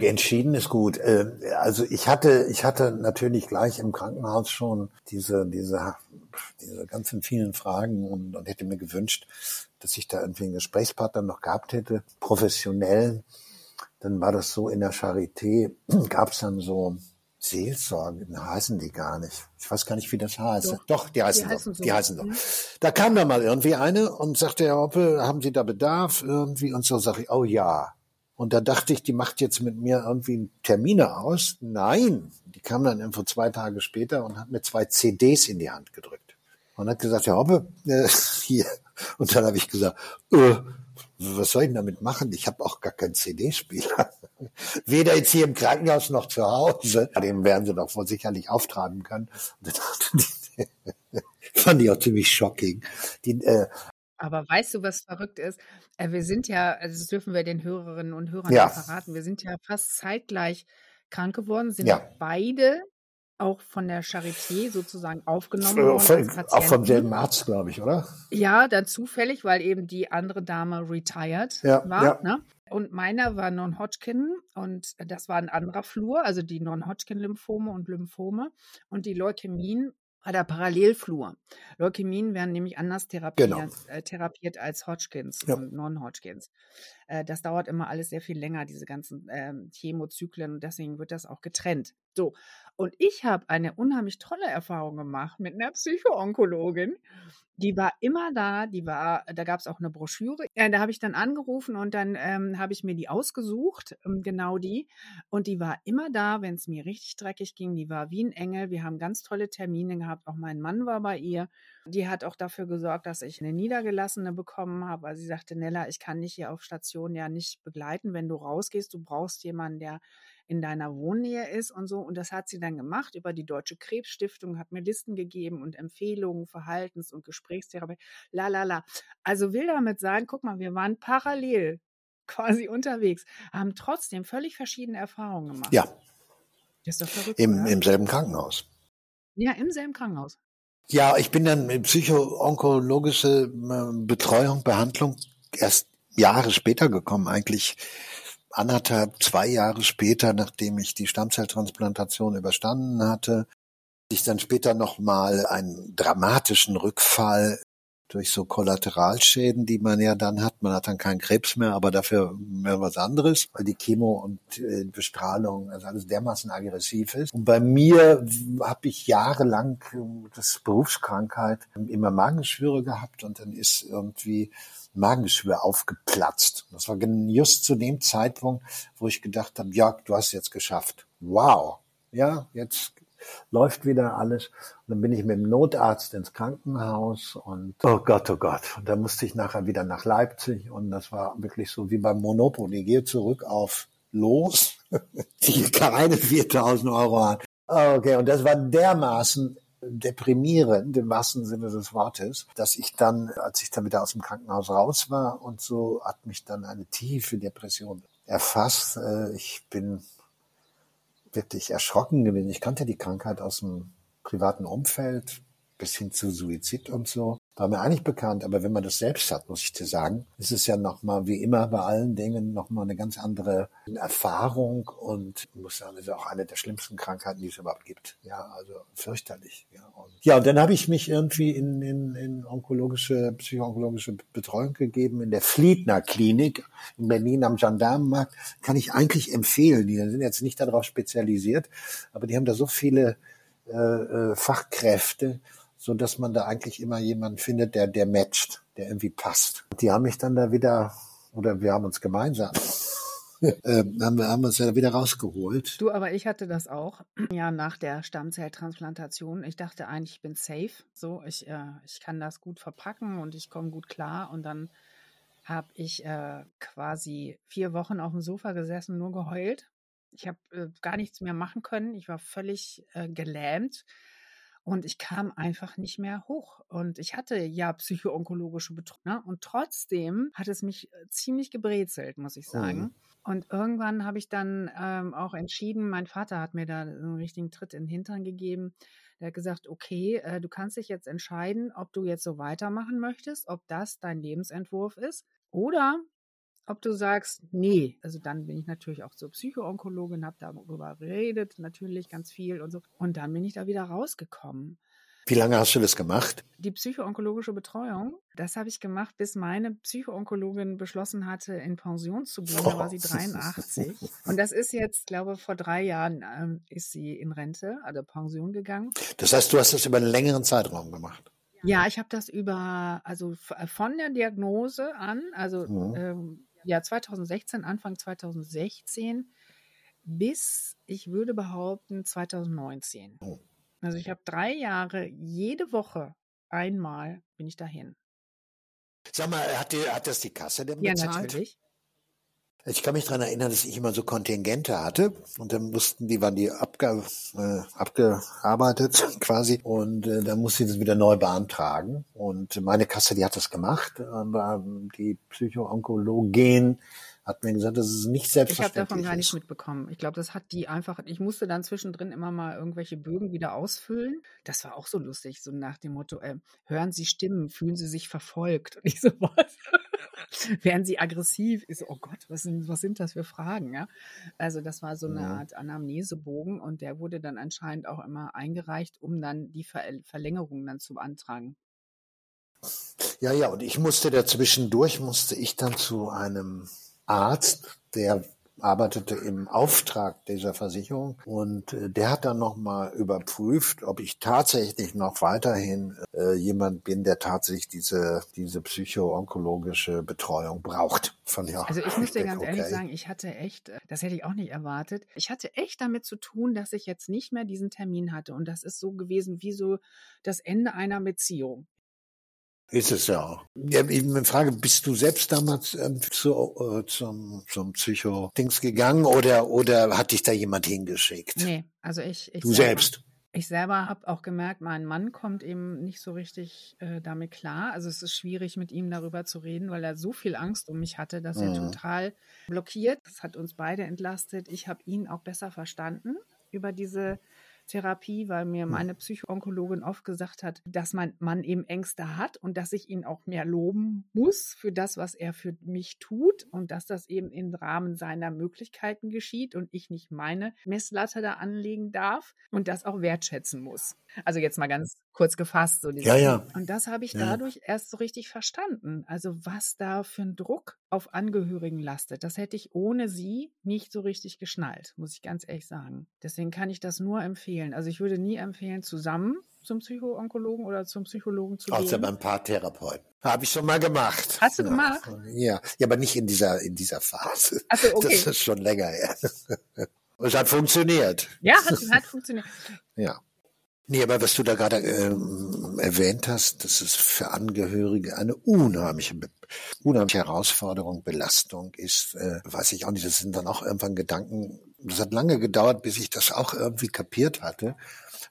Entschieden ist gut. Äh, also ich hatte, ich hatte natürlich gleich im Krankenhaus schon diese, diese, diese ganzen vielen Fragen und, und hätte mir gewünscht, dass ich da irgendwie einen Gesprächspartner noch gehabt hätte, professionell. Dann war das so in der Charité, (clears throat) gab es dann so Seelsorge, heißen die gar nicht. Ich weiß gar nicht, wie das heißt. Doch, Doch die heißen die so. Die heißen so. Mhm. Da kam da mal irgendwie eine und sagte, Herr Hoppe, haben Sie da Bedarf irgendwie? Und so sage ich, oh ja. Und da dachte ich, die macht jetzt mit mir irgendwie Termine aus. Nein, die kam dann irgendwo zwei Tage später und hat mir zwei CDs in die Hand gedrückt. Und hat gesagt, ja, Hoppe, (laughs) äh, hier. Und dann habe ich gesagt, äh, was soll ich denn damit machen? Ich habe auch gar keinen CD-Spieler. (laughs) Weder jetzt hier im Krankenhaus noch zu Hause. Den werden sie doch wohl sicherlich auftreiben können. Und dann (laughs) fand ich auch ziemlich shocking. Die, äh, aber weißt du, was verrückt ist? Äh, wir sind ja, also das dürfen wir den Hörerinnen und Hörern ja. verraten, wir sind ja fast zeitgleich krank geworden, sind ja. beide auch von der Charité sozusagen aufgenommen worden. Von, auch vom selben Arzt, glaube ich, oder? Ja, dann zufällig, weil eben die andere Dame retired ja, war. Ja. Ne? Und meiner war Non-Hodgkin und das war ein anderer Flur, also die Non-Hodgkin-Lymphome und Lymphome. Und die Leukämien war der Parallelflur. Leukämien werden nämlich anders therapiert, genau. äh, therapiert als Hodgkins ja. und Non-Hodgkins. Äh, das dauert immer alles sehr viel länger, diese ganzen ähm, Chemozyklen und deswegen wird das auch getrennt. So, und ich habe eine unheimlich tolle Erfahrung gemacht mit einer Psychoonkologin. Die war immer da, die war, da gab es auch eine Broschüre. Ja, da habe ich dann angerufen und dann ähm, habe ich mir die ausgesucht, ähm, genau die. Und die war immer da, wenn es mir richtig dreckig ging. Die war wie ein Engel. Wir haben ganz tolle Termine gehabt. Auch mein Mann war bei ihr. Die hat auch dafür gesorgt, dass ich eine Niedergelassene bekommen habe. Weil sie sagte, Nella, ich kann dich hier auf Station ja nicht begleiten, wenn du rausgehst. Du brauchst jemanden, der in deiner Wohnnähe ist und so. Und das hat sie dann gemacht über die Deutsche Krebsstiftung, hat mir Listen gegeben und Empfehlungen, Verhaltens- und Gesprächstherapie. La la la. Also will damit sagen, guck mal, wir waren parallel (laughs) quasi unterwegs, haben trotzdem völlig verschiedene Erfahrungen gemacht. Ja. Das ist doch verrückt. Im, Im selben Krankenhaus. Ja, im selben Krankenhaus. Ja, ich bin dann in psychoonkologische äh, Betreuung, Behandlung erst Jahre später gekommen, eigentlich anderthalb, zwei Jahre später, nachdem ich die Stammzelltransplantation überstanden hatte, ich dann später nochmal einen dramatischen Rückfall durch so Kollateralschäden, die man ja dann hat. Man hat dann keinen Krebs mehr, aber dafür mehr was anderes, weil die Chemo und äh, Bestrahlung also alles dermaßen aggressiv ist. Und bei mir habe ich jahrelang äh, das Berufskrankheit immer Magenschwüre gehabt und dann ist irgendwie Magengeschwür aufgeplatzt. Das war just zu dem Zeitpunkt, wo ich gedacht habe, ja, du hast es jetzt geschafft. Wow. Ja, jetzt läuft wieder alles. Und dann bin ich mit dem Notarzt ins Krankenhaus und oh Gott, oh Gott. Und dann musste ich nachher wieder nach Leipzig und das war wirklich so wie beim Monopoly. Gehe zurück auf los, (laughs) die keine 4000 Euro an. Okay, und das war dermaßen deprimierend im wahrsten Sinne des Wortes, dass ich dann, als ich dann wieder aus dem Krankenhaus raus war und so, hat mich dann eine tiefe Depression erfasst. Äh, ich bin wirklich erschrocken gewesen. Ich kannte die Krankheit aus dem privaten Umfeld bis hin zu Suizid und so war mir eigentlich bekannt, aber wenn man das selbst hat, muss ich dir sagen, ist es ja nochmal, wie immer bei allen Dingen, nochmal eine ganz andere Erfahrung und ich muss sagen, ist auch eine der schlimmsten Krankheiten, die es überhaupt gibt. Ja, also fürchterlich. Ja, und, ja, und dann habe ich mich irgendwie in, in, in onkologische, psychoonkologische Betreuung gegeben in der Fliedner Klinik in Berlin am Gendarmenmarkt. Kann ich eigentlich empfehlen. Die sind jetzt nicht darauf spezialisiert, aber die haben da so viele äh, äh Fachkräfte, so dass man da eigentlich immer jemanden findet, der, der matcht, der irgendwie passt. Die haben mich dann da wieder, oder wir haben uns gemeinsam (laughs) äh, haben, haben uns ja wieder rausgeholt. Du, aber ich hatte das auch, (clears throat) ja, nach der Stammzelltransplantation. Ich dachte eigentlich, ich bin safe. So, ich, äh, ich kann das gut verpacken und ich komme gut klar. Und dann habe ich äh, quasi vier Wochen auf dem Sofa gesessen, nur geheult. Ich habe äh, gar nichts mehr machen können. Ich war völlig äh, gelähmt. Und ich kam einfach nicht mehr hoch. Und ich hatte ja psychoonkologische Betreuung. Ne? Und trotzdem hat es mich äh, ziemlich gebrezelt, muss ich sagen. Mhm. Und irgendwann habe ich dann ähm, auch entschieden, mein Vater hat mir da einen richtigen Tritt in den Hintern gegeben. Der hat gesagt, okay, äh, du kannst dich jetzt entscheiden, ob du jetzt so weitermachen möchtest, ob das dein Lebensentwurf ist. Oder ob du sagst, nee, also dann bin ich natürlich auch zur Psychoonkologin, habe darüber geredet, natürlich ganz viel und so. Und dann bin ich da wieder rausgekommen. Wie lange hast du das gemacht? Die psychoonkologische Betreuung, das habe ich gemacht, bis meine Psychoonkologin beschlossen hatte, in Pension zu gehen. Da war sie (laughs) 83. Und das ist jetzt, glaube vor drei Jahren ähm, ist sie in Rente, also Pension gegangen. Das heißt, du hast das über einen längeren Zeitraum gemacht? Ja, ich habe das über, also von der Diagnose an, also mhm. ähm, ja 2016, Anfang 2016 bis, ich würde behaupten, 2019. Oh. Also ich habe drei Jahre, jede Woche einmal bin ich dahin. Sag mal, hat, die, hat das die Kasse denn bezahlt? Ja, natürlich. Ich kann mich daran erinnern, dass ich immer so Kontingente hatte und dann mussten die, waren die abge, äh, abgearbeitet (laughs) quasi und äh, dann musste ich das wieder neu beantragen und meine Kasse, die hat das gemacht, aber die Psychoonkologin hat mir gesagt, das ist nicht selbstverständlich. Ich habe davon gar nichts mitbekommen. Ich glaube, das hat die einfach, ich musste dann zwischendrin immer mal irgendwelche Bögen wieder ausfüllen. Das war auch so lustig, so nach dem Motto, äh, hören Sie Stimmen, fühlen Sie sich verfolgt und ich so was. Werden sie aggressiv? Ist oh Gott, was sind, was sind das für Fragen? Ja? Also das war so eine ja. Art Anamnesebogen und der wurde dann anscheinend auch immer eingereicht, um dann die Ver Verlängerung dann zu beantragen. Ja, ja, und ich musste dazwischendurch, musste ich dann zu einem Arzt, der arbeitete im Auftrag dieser Versicherung und äh, der hat dann nochmal überprüft, ob ich tatsächlich noch weiterhin äh, jemand bin, der tatsächlich diese, diese psychoonkologische Betreuung braucht. Von, ja, also ich muss dir ganz okay. ehrlich sagen, ich hatte echt, äh, das hätte ich auch nicht erwartet, ich hatte echt damit zu tun, dass ich jetzt nicht mehr diesen Termin hatte und das ist so gewesen wie so das Ende einer Beziehung. Ist es ja auch. Ja, ich frage, bist du selbst damals ähm, zu, äh, zum, zum Psycho-Dings gegangen oder, oder hat dich da jemand hingeschickt? Nee, also ich. ich du selber, selbst? Ich selber habe auch gemerkt, mein Mann kommt eben nicht so richtig äh, damit klar. Also es ist schwierig, mit ihm darüber zu reden, weil er so viel Angst um mich hatte, dass mhm. er total blockiert. Das hat uns beide entlastet. Ich habe ihn auch besser verstanden über diese Therapie, weil mir hm. meine Psychoonkologin oft gesagt hat, dass mein Mann eben Ängste hat und dass ich ihn auch mehr loben muss für das, was er für mich tut und dass das eben im Rahmen seiner Möglichkeiten geschieht und ich nicht meine Messlatte da anlegen darf und das auch wertschätzen muss. Also jetzt mal ganz kurz gefasst. So ja, ja. Und das habe ich ja. dadurch erst so richtig verstanden. Also was da für ein Druck auf Angehörigen lastet, das hätte ich ohne sie nicht so richtig geschnallt, muss ich ganz ehrlich sagen. Deswegen kann ich das nur empfehlen. Also ich würde nie empfehlen, zusammen zum Psychoonkologen oder zum Psychologen zu Außer gehen. Außer beim Paartherapeuten. Habe ich schon mal gemacht. Hast du ja. gemacht? Ja. ja, aber nicht in dieser, in dieser Phase. Ach so, okay. Das ist schon länger her. (laughs) Es hat funktioniert. Ja, hat, hat funktioniert. ja. Nee, aber was du da gerade ähm, erwähnt hast, dass es für Angehörige eine unheimliche, unheimliche Herausforderung, Belastung ist, äh, weiß ich auch nicht. Das sind dann auch irgendwann Gedanken. Das hat lange gedauert, bis ich das auch irgendwie kapiert hatte,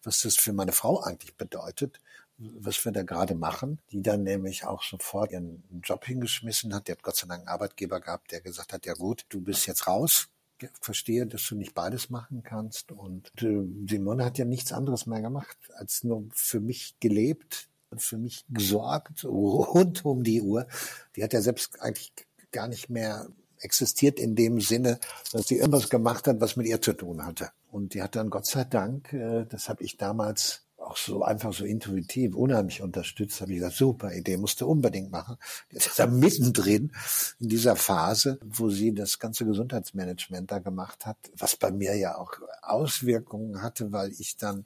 was das für meine Frau eigentlich bedeutet, was wir da gerade machen, die dann nämlich auch sofort ihren Job hingeschmissen hat. Die hat Gott sei Dank einen Arbeitgeber gehabt, der gesagt hat, ja gut, du bist jetzt raus, verstehe, dass du nicht beides machen kannst. Und äh, Simone hat ja nichts anderes mehr gemacht, als nur für mich gelebt und für mich gesorgt, rund um die Uhr. Die hat ja selbst eigentlich gar nicht mehr existiert in dem Sinne, dass sie irgendwas gemacht hat, was mit ihr zu tun hatte. Und die hat dann Gott sei Dank, äh, das habe ich damals auch so einfach so intuitiv unheimlich unterstützt, habe ich gesagt, super Idee, musst du unbedingt machen. Jetzt ist er (laughs) mittendrin in dieser Phase, wo sie das ganze Gesundheitsmanagement da gemacht hat, was bei mir ja auch Auswirkungen hatte, weil ich dann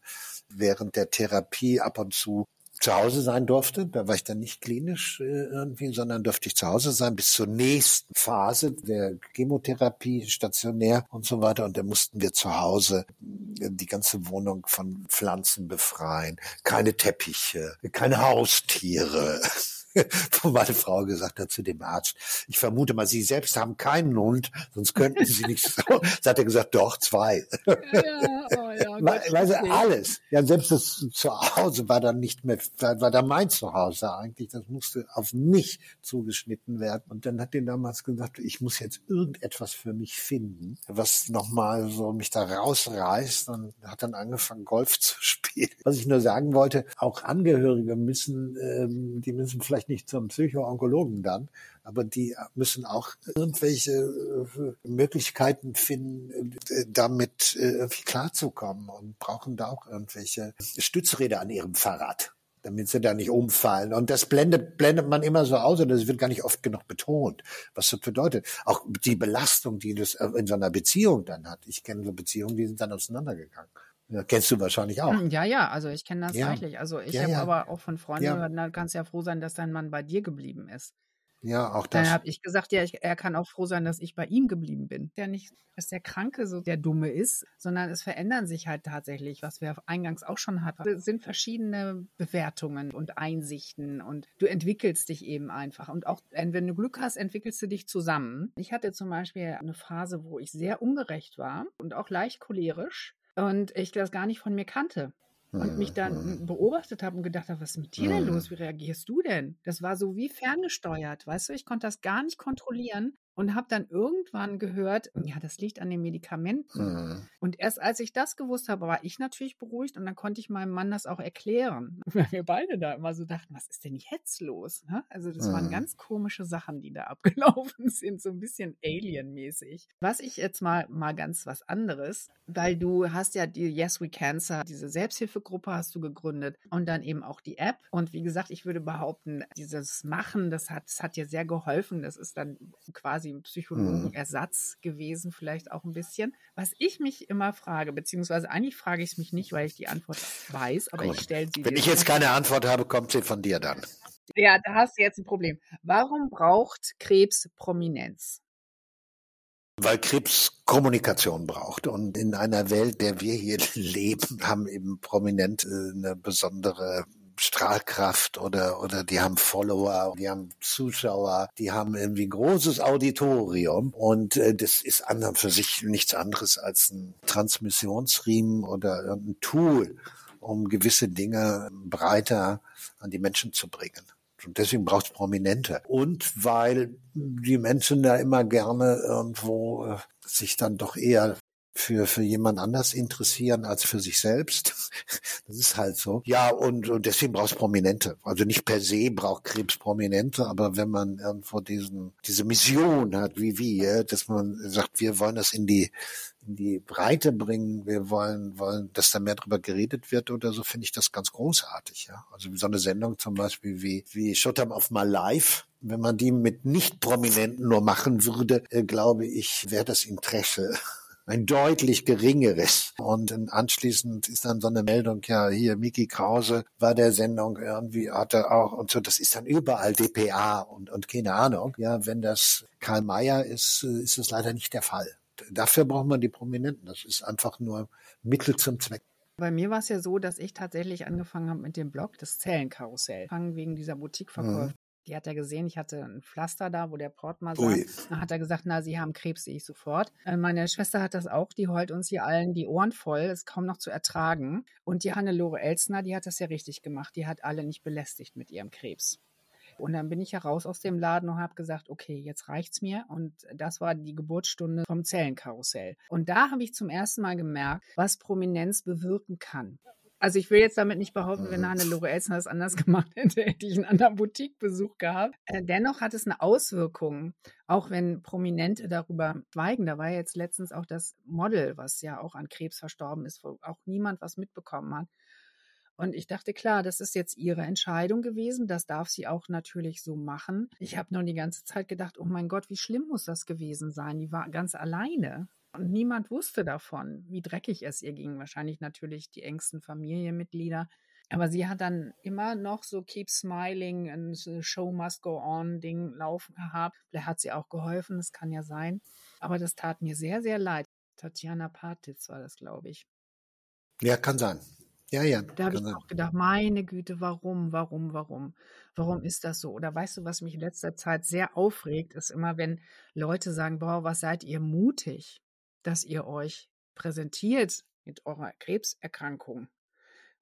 während der Therapie ab und zu zu Hause sein durfte. Da war ich dann nicht klinisch äh, irgendwie, sondern durfte ich zu Hause sein bis zur nächsten Phase der Chemotherapie, stationär und so weiter. Und da mussten wir zu Hause äh, die ganze Wohnung von Pflanzen befreien. Keine Teppiche, keine Haustiere. (laughs) (laughs) wo meine Frau gesagt hat zu dem Arzt, ich vermute mal, Sie selbst haben keinen Hund, sonst könnten Sie nicht so. (laughs) Das hat er gesagt, doch, zwei. Ja, oh ja, (laughs) Weil, sie alles. Ja, selbst das Zuhause war dann nicht mehr, war da mein Zuhause eigentlich. Das musste auf mich zugeschnitten werden. Und dann hat er damals gesagt, ich muss jetzt irgendetwas für mich finden, was nochmal so mich da rausreißt und hat dann angefangen, Golf zu spielen. Was ich nur sagen wollte, auch Angehörige müssen, ähm, die müssen vielleicht vielleicht nicht zum Psychoonkologen dann, aber die müssen auch irgendwelche äh, Möglichkeiten finden, äh, damit äh, irgendwie klarzukommen und brauchen da auch irgendwelche Stützräder an ihrem Fahrrad damit sie da nicht umfallen. Und das blendet, blendet man immer so aus und das wird gar nicht oft genug betont, was das bedeutet. Auch die Belastung, die das in so einer Beziehung dann hat. Ich kenne so Beziehungen, die sind dann auseinandergegangen. Ja, kennst du wahrscheinlich auch. Hm, ja, ja, also ich kenne das ja. reichlich. Also ich ja, habe ja. aber auch von Freunden gehört, da kannst du ja froh sein, dass dein Mann bei dir geblieben ist. Ja, auch das. Dann habe ich gesagt, ja, ich, er kann auch froh sein, dass ich bei ihm geblieben bin. Ja nicht, dass der Kranke so der Dumme ist, sondern es verändern sich halt tatsächlich, was wir eingangs auch schon hatten. Es sind verschiedene Bewertungen und Einsichten und du entwickelst dich eben einfach. Und auch, wenn du Glück hast, entwickelst du dich zusammen. Ich hatte zum Beispiel eine Phase, wo ich sehr ungerecht war und auch leicht cholerisch und ich das gar nicht von mir kannte. Und mich dann mhm. beobachtet habe und gedacht habe, was ist mit dir denn los? Mhm. Wie reagierst du denn? Das war so wie ferngesteuert, weißt du? Ich konnte das gar nicht kontrollieren und habe dann irgendwann gehört, ja, das liegt an den Medikamenten. Mhm. Und erst als ich das gewusst habe, war ich natürlich beruhigt und dann konnte ich meinem Mann das auch erklären. (laughs) Weil wir beide da immer so dachten, was ist denn jetzt los? Ne? Also das mhm. waren ganz komische Sachen, die da (laughs) abgelaufen sind, so ein bisschen Alien-mäßig. Was ich jetzt mal, mal ganz was anderes, weil du hast ja die Yes We Cancer, diese Selbsthilfegruppe hast du gegründet und dann eben auch die App. Und wie gesagt, ich würde behaupten, dieses Machen, das hat, das hat dir sehr geholfen. Das ist dann quasi quasi ein Psychologenersatz mhm. gewesen, vielleicht auch ein bisschen. Was ich mich immer frage, beziehungsweise eigentlich frage ich es mich nicht, weil ich die Antwort weiß, aber Gut. ich stelle sie Wenn ich jetzt keine Antwort habe, kommt sie von dir dann. Ja, da hast du jetzt ein Problem. Warum braucht Krebs Prominenz? Weil Krebs Kommunikation braucht. Und in einer Welt, der wir hier (laughs) leben, haben eben prominent äh, eine besondere Strahlkraft oder, oder die haben Follower, die haben Zuschauer, die haben irgendwie ein großes Auditorium und äh, das ist an für sich nichts anderes als ein Transmissionsriemen oder ein Tool, um gewisse Dinge breiter an die Menschen zu bringen. Und deswegen braucht es Prominente. Und weil die Menschen da immer gerne irgendwo äh, sich dann doch eher für, für jemand anders interessieren als für sich selbst. (laughs) Das ist halt so. Ja, und, und deswegen braucht es Prominente. Also nicht per se braucht Krebs Prominente, aber wenn man irgendwo diesen, diese Mission hat, wie wir, dass man sagt, wir wollen das in die, in die Breite bringen, wir wollen, wollen, dass da mehr drüber geredet wird oder so, finde ich das ganz großartig, ja. Also so eine Sendung zum Beispiel wie, wie Up of My Life, wenn man die mit Nicht-Prominenten nur machen würde, äh, glaube ich, wäre das Interesse ein deutlich geringeres. Und anschließend ist dann so eine Meldung, ja, hier Miki Krause war der Sendung irgendwie, hatte auch und so, das ist dann überall DPA und, und keine Ahnung. Ja, wenn das Karl Mayer ist, ist es leider nicht der Fall. Dafür braucht man die Prominenten. Das ist einfach nur Mittel zum Zweck. Bei mir war es ja so, dass ich tatsächlich angefangen habe mit dem Blog, das Zellenkarussell. Fangen wegen dieser Boutiqueverkäufe. Mhm. Die hat er gesehen, ich hatte ein Pflaster da, wo der Port mal saß. Dann hat er gesagt, na, Sie haben Krebs, sehe ich sofort. Äh, meine Schwester hat das auch, die heult uns hier allen die Ohren voll, ist kaum noch zu ertragen. Und die Hannelore Elsner, die hat das ja richtig gemacht. Die hat alle nicht belästigt mit ihrem Krebs. Und dann bin ich ja raus aus dem Laden und habe gesagt, okay, jetzt reicht's mir. Und das war die Geburtsstunde vom Zellenkarussell. Und da habe ich zum ersten Mal gemerkt, was Prominenz bewirken kann. Also ich will jetzt damit nicht behaupten, wenn mhm. Hannelore Elsner das anders (laughs) gemacht hätte, hätte ich einen anderen Boutiquebesuch gehabt. Äh, dennoch hat es eine Auswirkung, auch wenn Prominente darüber schweigen. Da war jetzt letztens auch das Model, was ja auch an Krebs verstorben ist, wo auch niemand was mitbekommen hat. Und ich dachte, klar, das ist jetzt ihre Entscheidung gewesen. Das darf sie auch natürlich so machen. Ich habe nur die ganze Zeit gedacht, oh mein Gott, wie schlimm muss das gewesen sein? Die war ganz alleine. Und niemand wusste davon, wie dreckig es ihr ging. Wahrscheinlich natürlich die engsten Familienmitglieder. Aber sie hat dann immer noch so Keep Smiling and Show Must Go On Ding laufen gehabt. Vielleicht hat sie auch geholfen, das kann ja sein. Aber das tat mir sehr, sehr leid. Tatjana Patitz war das, glaube ich. Ja, kann sein. Ja, ja. Da habe ich sein. auch gedacht, meine Güte, warum, warum, warum? Warum ist das so? Oder weißt du, was mich in letzter Zeit sehr aufregt, ist immer, wenn Leute sagen, boah, was seid ihr mutig? Dass ihr euch präsentiert mit eurer Krebserkrankung.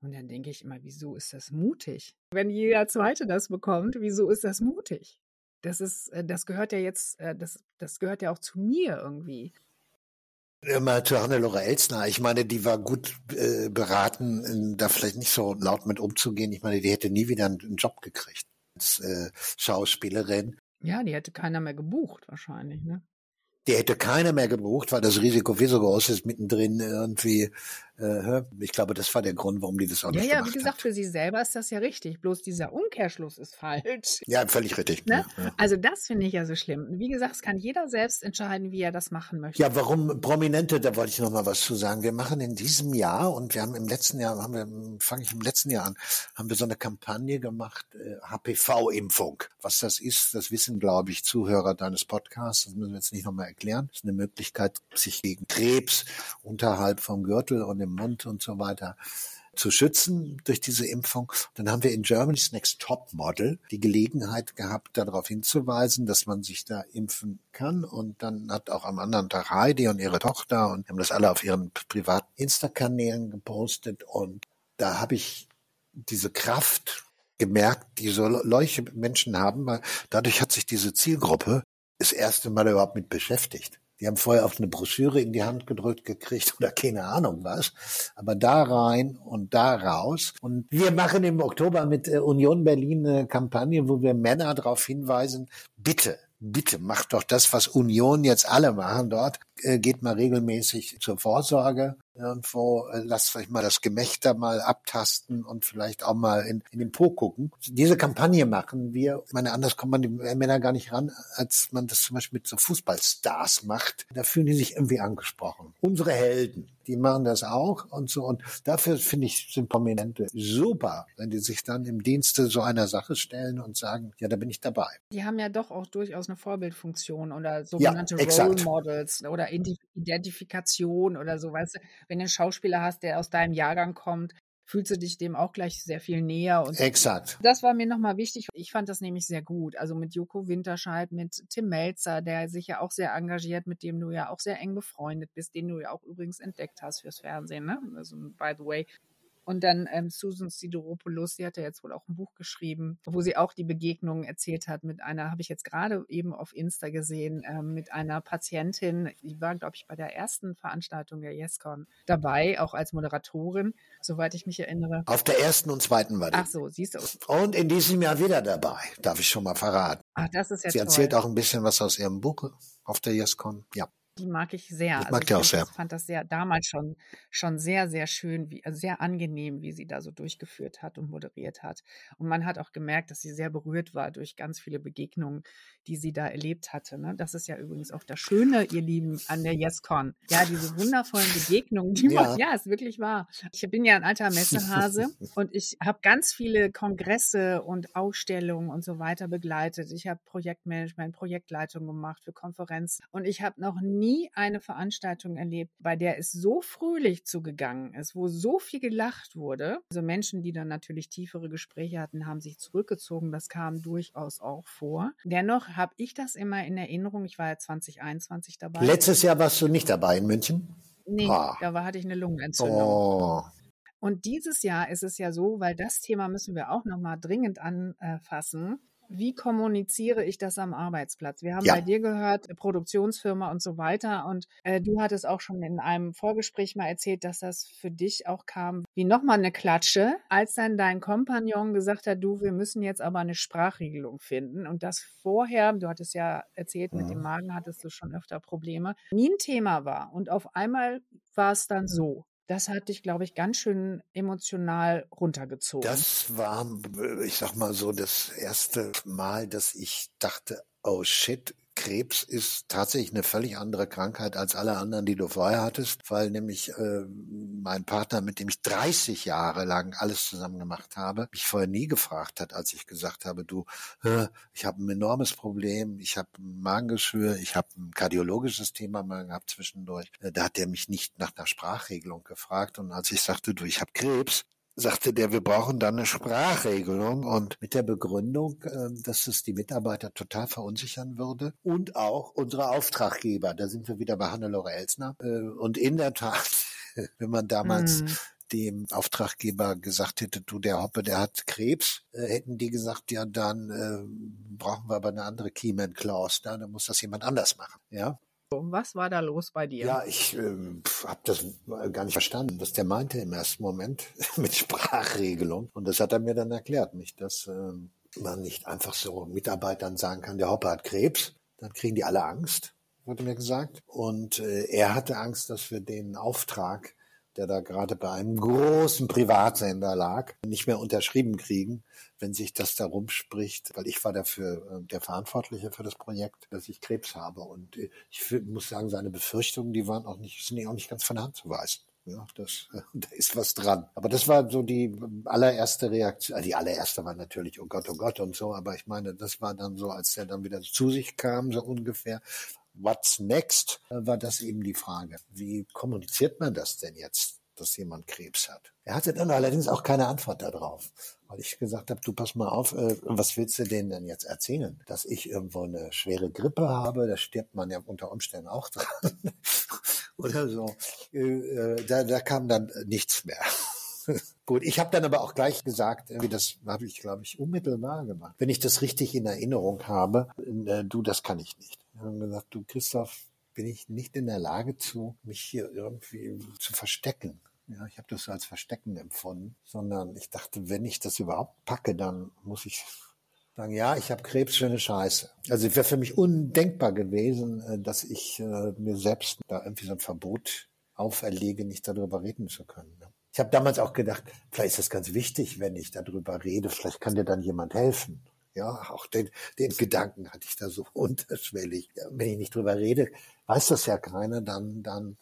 Und dann denke ich immer, wieso ist das mutig? Wenn jeder Zweite das bekommt, wieso ist das mutig? Das ist, äh, das gehört ja jetzt, äh, das, das gehört ja auch zu mir irgendwie. Mal zu Hannelore Elsner. Ich meine, die war gut äh, beraten, da vielleicht nicht so laut mit umzugehen. Ich meine, die hätte nie wieder einen Job gekriegt als äh, Schauspielerin. Ja, die hätte keiner mehr gebucht wahrscheinlich, ne? Die hätte keiner mehr gebucht, weil das Risiko viel so groß ist, mittendrin irgendwie äh, ich glaube, das war der Grund, warum die das auch ja, nicht ja, gemacht Ja, wie gesagt, hat. für sie selber ist das ja richtig. Bloß dieser Umkehrschluss ist falsch. Ja, völlig richtig. Ne? Ja. Also das finde ich ja so schlimm. Wie gesagt, es kann jeder selbst entscheiden, wie er das machen möchte. Ja, warum Prominente, da wollte ich noch mal was zu sagen. Wir machen in diesem Jahr und wir haben im letzten Jahr, haben wir, fange ich im letzten Jahr an, haben wir so eine Kampagne gemacht, äh, HPV-Impfung. Was das ist, das wissen, glaube ich, Zuhörer deines Podcasts. Das müssen wir jetzt nicht noch mal erklären. Das ist eine Möglichkeit, sich gegen Krebs unterhalb vom Gürtel und im Mund und so weiter zu schützen durch diese Impfung. Dann haben wir in Germany's Next Top Model die Gelegenheit gehabt, darauf hinzuweisen, dass man sich da impfen kann. Und dann hat auch am anderen Tag Heidi und ihre Tochter und haben das alle auf ihren privaten Insta-Kanälen gepostet. Und da habe ich diese Kraft gemerkt, die so solche Menschen haben, weil dadurch hat sich diese Zielgruppe das erste Mal überhaupt mit beschäftigt. Die haben vorher auf eine Broschüre in die Hand gedrückt gekriegt oder keine Ahnung was. Aber da rein und da raus. Und wir machen im Oktober mit äh, Union Berlin eine Kampagne, wo wir Männer darauf hinweisen, bitte, bitte macht doch das, was Union jetzt alle machen dort. Äh, geht mal regelmäßig zur Vorsorge irgendwo, äh, lasst vielleicht mal das Gemächter mal abtasten und vielleicht auch mal in, in den Po gucken. Diese Kampagne machen wir. Ich meine, anders kommt man die Männer gar nicht ran, als man das zum Beispiel mit so Fußballstars macht. Da fühlen die sich irgendwie angesprochen. Unsere Helden, die machen das auch und so. Und dafür finde ich, sind Prominente super, wenn die sich dann im Dienste so einer Sache stellen und sagen, ja, da bin ich dabei. Die haben ja doch auch durchaus eine Vorbildfunktion oder sogenannte ja, Role Models oder Identifikation oder so, weißt du, wenn du einen Schauspieler hast, der aus deinem Jahrgang kommt, fühlst du dich dem auch gleich sehr viel näher. Und Exakt. Das war mir nochmal wichtig. Ich fand das nämlich sehr gut. Also mit Joko Winterscheid, mit Tim Melzer, der sich ja auch sehr engagiert, mit dem du ja auch sehr eng befreundet bist, den du ja auch übrigens entdeckt hast fürs Fernsehen, ne? Also by the way. Und dann ähm, Susan Sideropoulos, die hat ja jetzt wohl auch ein Buch geschrieben, wo sie auch die Begegnungen erzählt hat mit einer, habe ich jetzt gerade eben auf Insta gesehen, äh, mit einer Patientin, die war, glaube ich, bei der ersten Veranstaltung der YesCon dabei, auch als Moderatorin, soweit ich mich erinnere. Auf der ersten und zweiten war die. Ach so, siehst du. Und in diesem Jahr wieder dabei, darf ich schon mal verraten. Ach, das ist ja Sie toll. erzählt auch ein bisschen was aus ihrem Buch auf der YesCon. Ja. Die mag ich sehr. Ich mag also die auch sehr. Ich fand das sehr damals schon, schon sehr, sehr schön, wie, also sehr angenehm, wie sie da so durchgeführt hat und moderiert hat. Und man hat auch gemerkt, dass sie sehr berührt war durch ganz viele Begegnungen, die sie da erlebt hatte. Ne? Das ist ja übrigens auch das Schöne, ihr Lieben, an der YesCon. Ja, diese wundervollen Begegnungen, die Ja. man, ja, ist wirklich wahr. Ich bin ja ein alter Messehase (laughs) und ich habe ganz viele Kongresse und Ausstellungen und so weiter begleitet. Ich habe Projektmanagement, Projektleitung gemacht für Konferenzen und ich habe noch nie eine Veranstaltung erlebt, bei der es so fröhlich zugegangen ist, wo so viel gelacht wurde. Also Menschen, die dann natürlich tiefere Gespräche hatten, haben sich zurückgezogen. Das kam durchaus auch vor. Dennoch habe ich das immer in Erinnerung. Ich war ja 2021 dabei. Letztes Jahr warst du nicht dabei in München? nee, Ah. da war, hatte ich eine Lungenentzündung. Oh. Und dieses Jahr ist es ja so, weil das Thema müssen wir auch nochmal dringend anfassen. Wie kommuniziere ich das am Arbeitsplatz? Wir haben Ja. bei dir gehört, äh, Produktionsfirma und so weiter. Und äh, du hattest auch schon in einem Vorgespräch mal erzählt, dass das für dich auch kam wie nochmal eine Klatsche, als dann dein Kompagnon gesagt hat, du, wir müssen jetzt aber eine Sprachregelung finden. Und das vorher, du hattest ja erzählt, mit dem Mhm. Magen hattest du schon öfter Probleme, nie ein Thema war. Und auf einmal war es dann so. Das hat dich, glaube ich, ganz schön emotional runtergezogen. Das war, ich sag mal so, das erste Mal, dass ich dachte, oh shit, Krebs ist tatsächlich eine völlig andere Krankheit als alle anderen, die du vorher hattest, weil nämlich äh, mein Partner, mit dem ich 30 Jahre lang alles zusammen gemacht habe, mich vorher nie gefragt hat, als ich gesagt habe, du, ich habe ein enormes Problem, ich habe ein Magengeschwür, ich habe ein kardiologisches Thema mal gehabt zwischendurch. Äh, Da hat er mich nicht nach einer Sprachregelung gefragt und als ich sagte, du, ich habe Krebs, sagte der, wir brauchen dann eine Sprachregelung und mit der Begründung, äh, dass es die Mitarbeiter total verunsichern würde und auch unsere Auftraggeber. Da sind wir wieder bei Hannelore Elsner. Äh, Und in der Tat, (laughs) wenn man damals Hm. dem Auftraggeber gesagt hätte, du, der Hoppe, der hat Krebs, äh, hätten die gesagt, ja, dann äh, brauchen wir aber eine andere Keyman Clause, da, dann muss das jemand anders machen. Ja, Was war da los bei dir? ja, ich ähm, habe das gar nicht verstanden, was der meinte im ersten Moment (laughs) mit Sprachregelung. Und das hat er mir dann erklärt, nicht, dass ähm, man nicht einfach so Mitarbeitern sagen kann, der Hoppe hat Krebs, dann kriegen die alle Angst, wurde mir gesagt. Und äh, er hatte Angst, dass wir den Auftrag, der da gerade bei einem großen Privatsender lag, nicht mehr unterschrieben kriegen, wenn sich das da rumspricht, weil ich war dafür äh, der Verantwortliche für das Projekt, dass ich Krebs habe. Und äh, ich muss sagen, seine Befürchtungen, die waren auch nicht, sind auch nicht ganz von der Hand zu weisen. Ja, das, äh, (laughs) da ist was dran. Aber das war so die allererste Reaktion. äh, Die allererste war natürlich, oh Gott, oh Gott und so. Aber ich meine, das war dann so, als er dann wieder zu sich kam, so ungefähr. What's next? äh, War das eben die Frage. Wie kommuniziert man das denn jetzt, dass jemand Krebs hat? Er hatte dann allerdings auch keine Antwort darauf, weil ich gesagt habe, du pass mal auf, äh, was willst du denen denn jetzt erzählen? Dass ich irgendwo eine schwere Grippe habe, da stirbt man ja unter Umständen auch dran. (laughs) Oder so. Äh, da, da kam dann nichts mehr. (laughs) Gut, ich habe dann aber auch gleich gesagt, irgendwie das habe ich, glaube ich, unmittelbar gemacht. Wenn ich das richtig in Erinnerung habe, äh, du, das kann ich nicht. Wir haben gesagt, du Christoph, bin ich nicht in der Lage zu, mich hier irgendwie zu verstecken. Ja, ich habe das so als Verstecken empfunden, sondern ich dachte, wenn ich das überhaupt packe, dann muss ich sagen, ja, ich habe Krebs, schöne Scheiße. Also es wäre für mich undenkbar gewesen, äh, dass ich äh, mir selbst da irgendwie so ein Verbot auferlege, nicht darüber reden zu können. ne? Ich habe damals auch gedacht, vielleicht ist das ganz wichtig, wenn ich darüber rede, vielleicht kann dir dann jemand helfen. Ja, auch den, den Gedanken hatte ich da so (laughs) unterschwellig. Wenn ich nicht drüber rede, weiß das ja keiner, dann, dann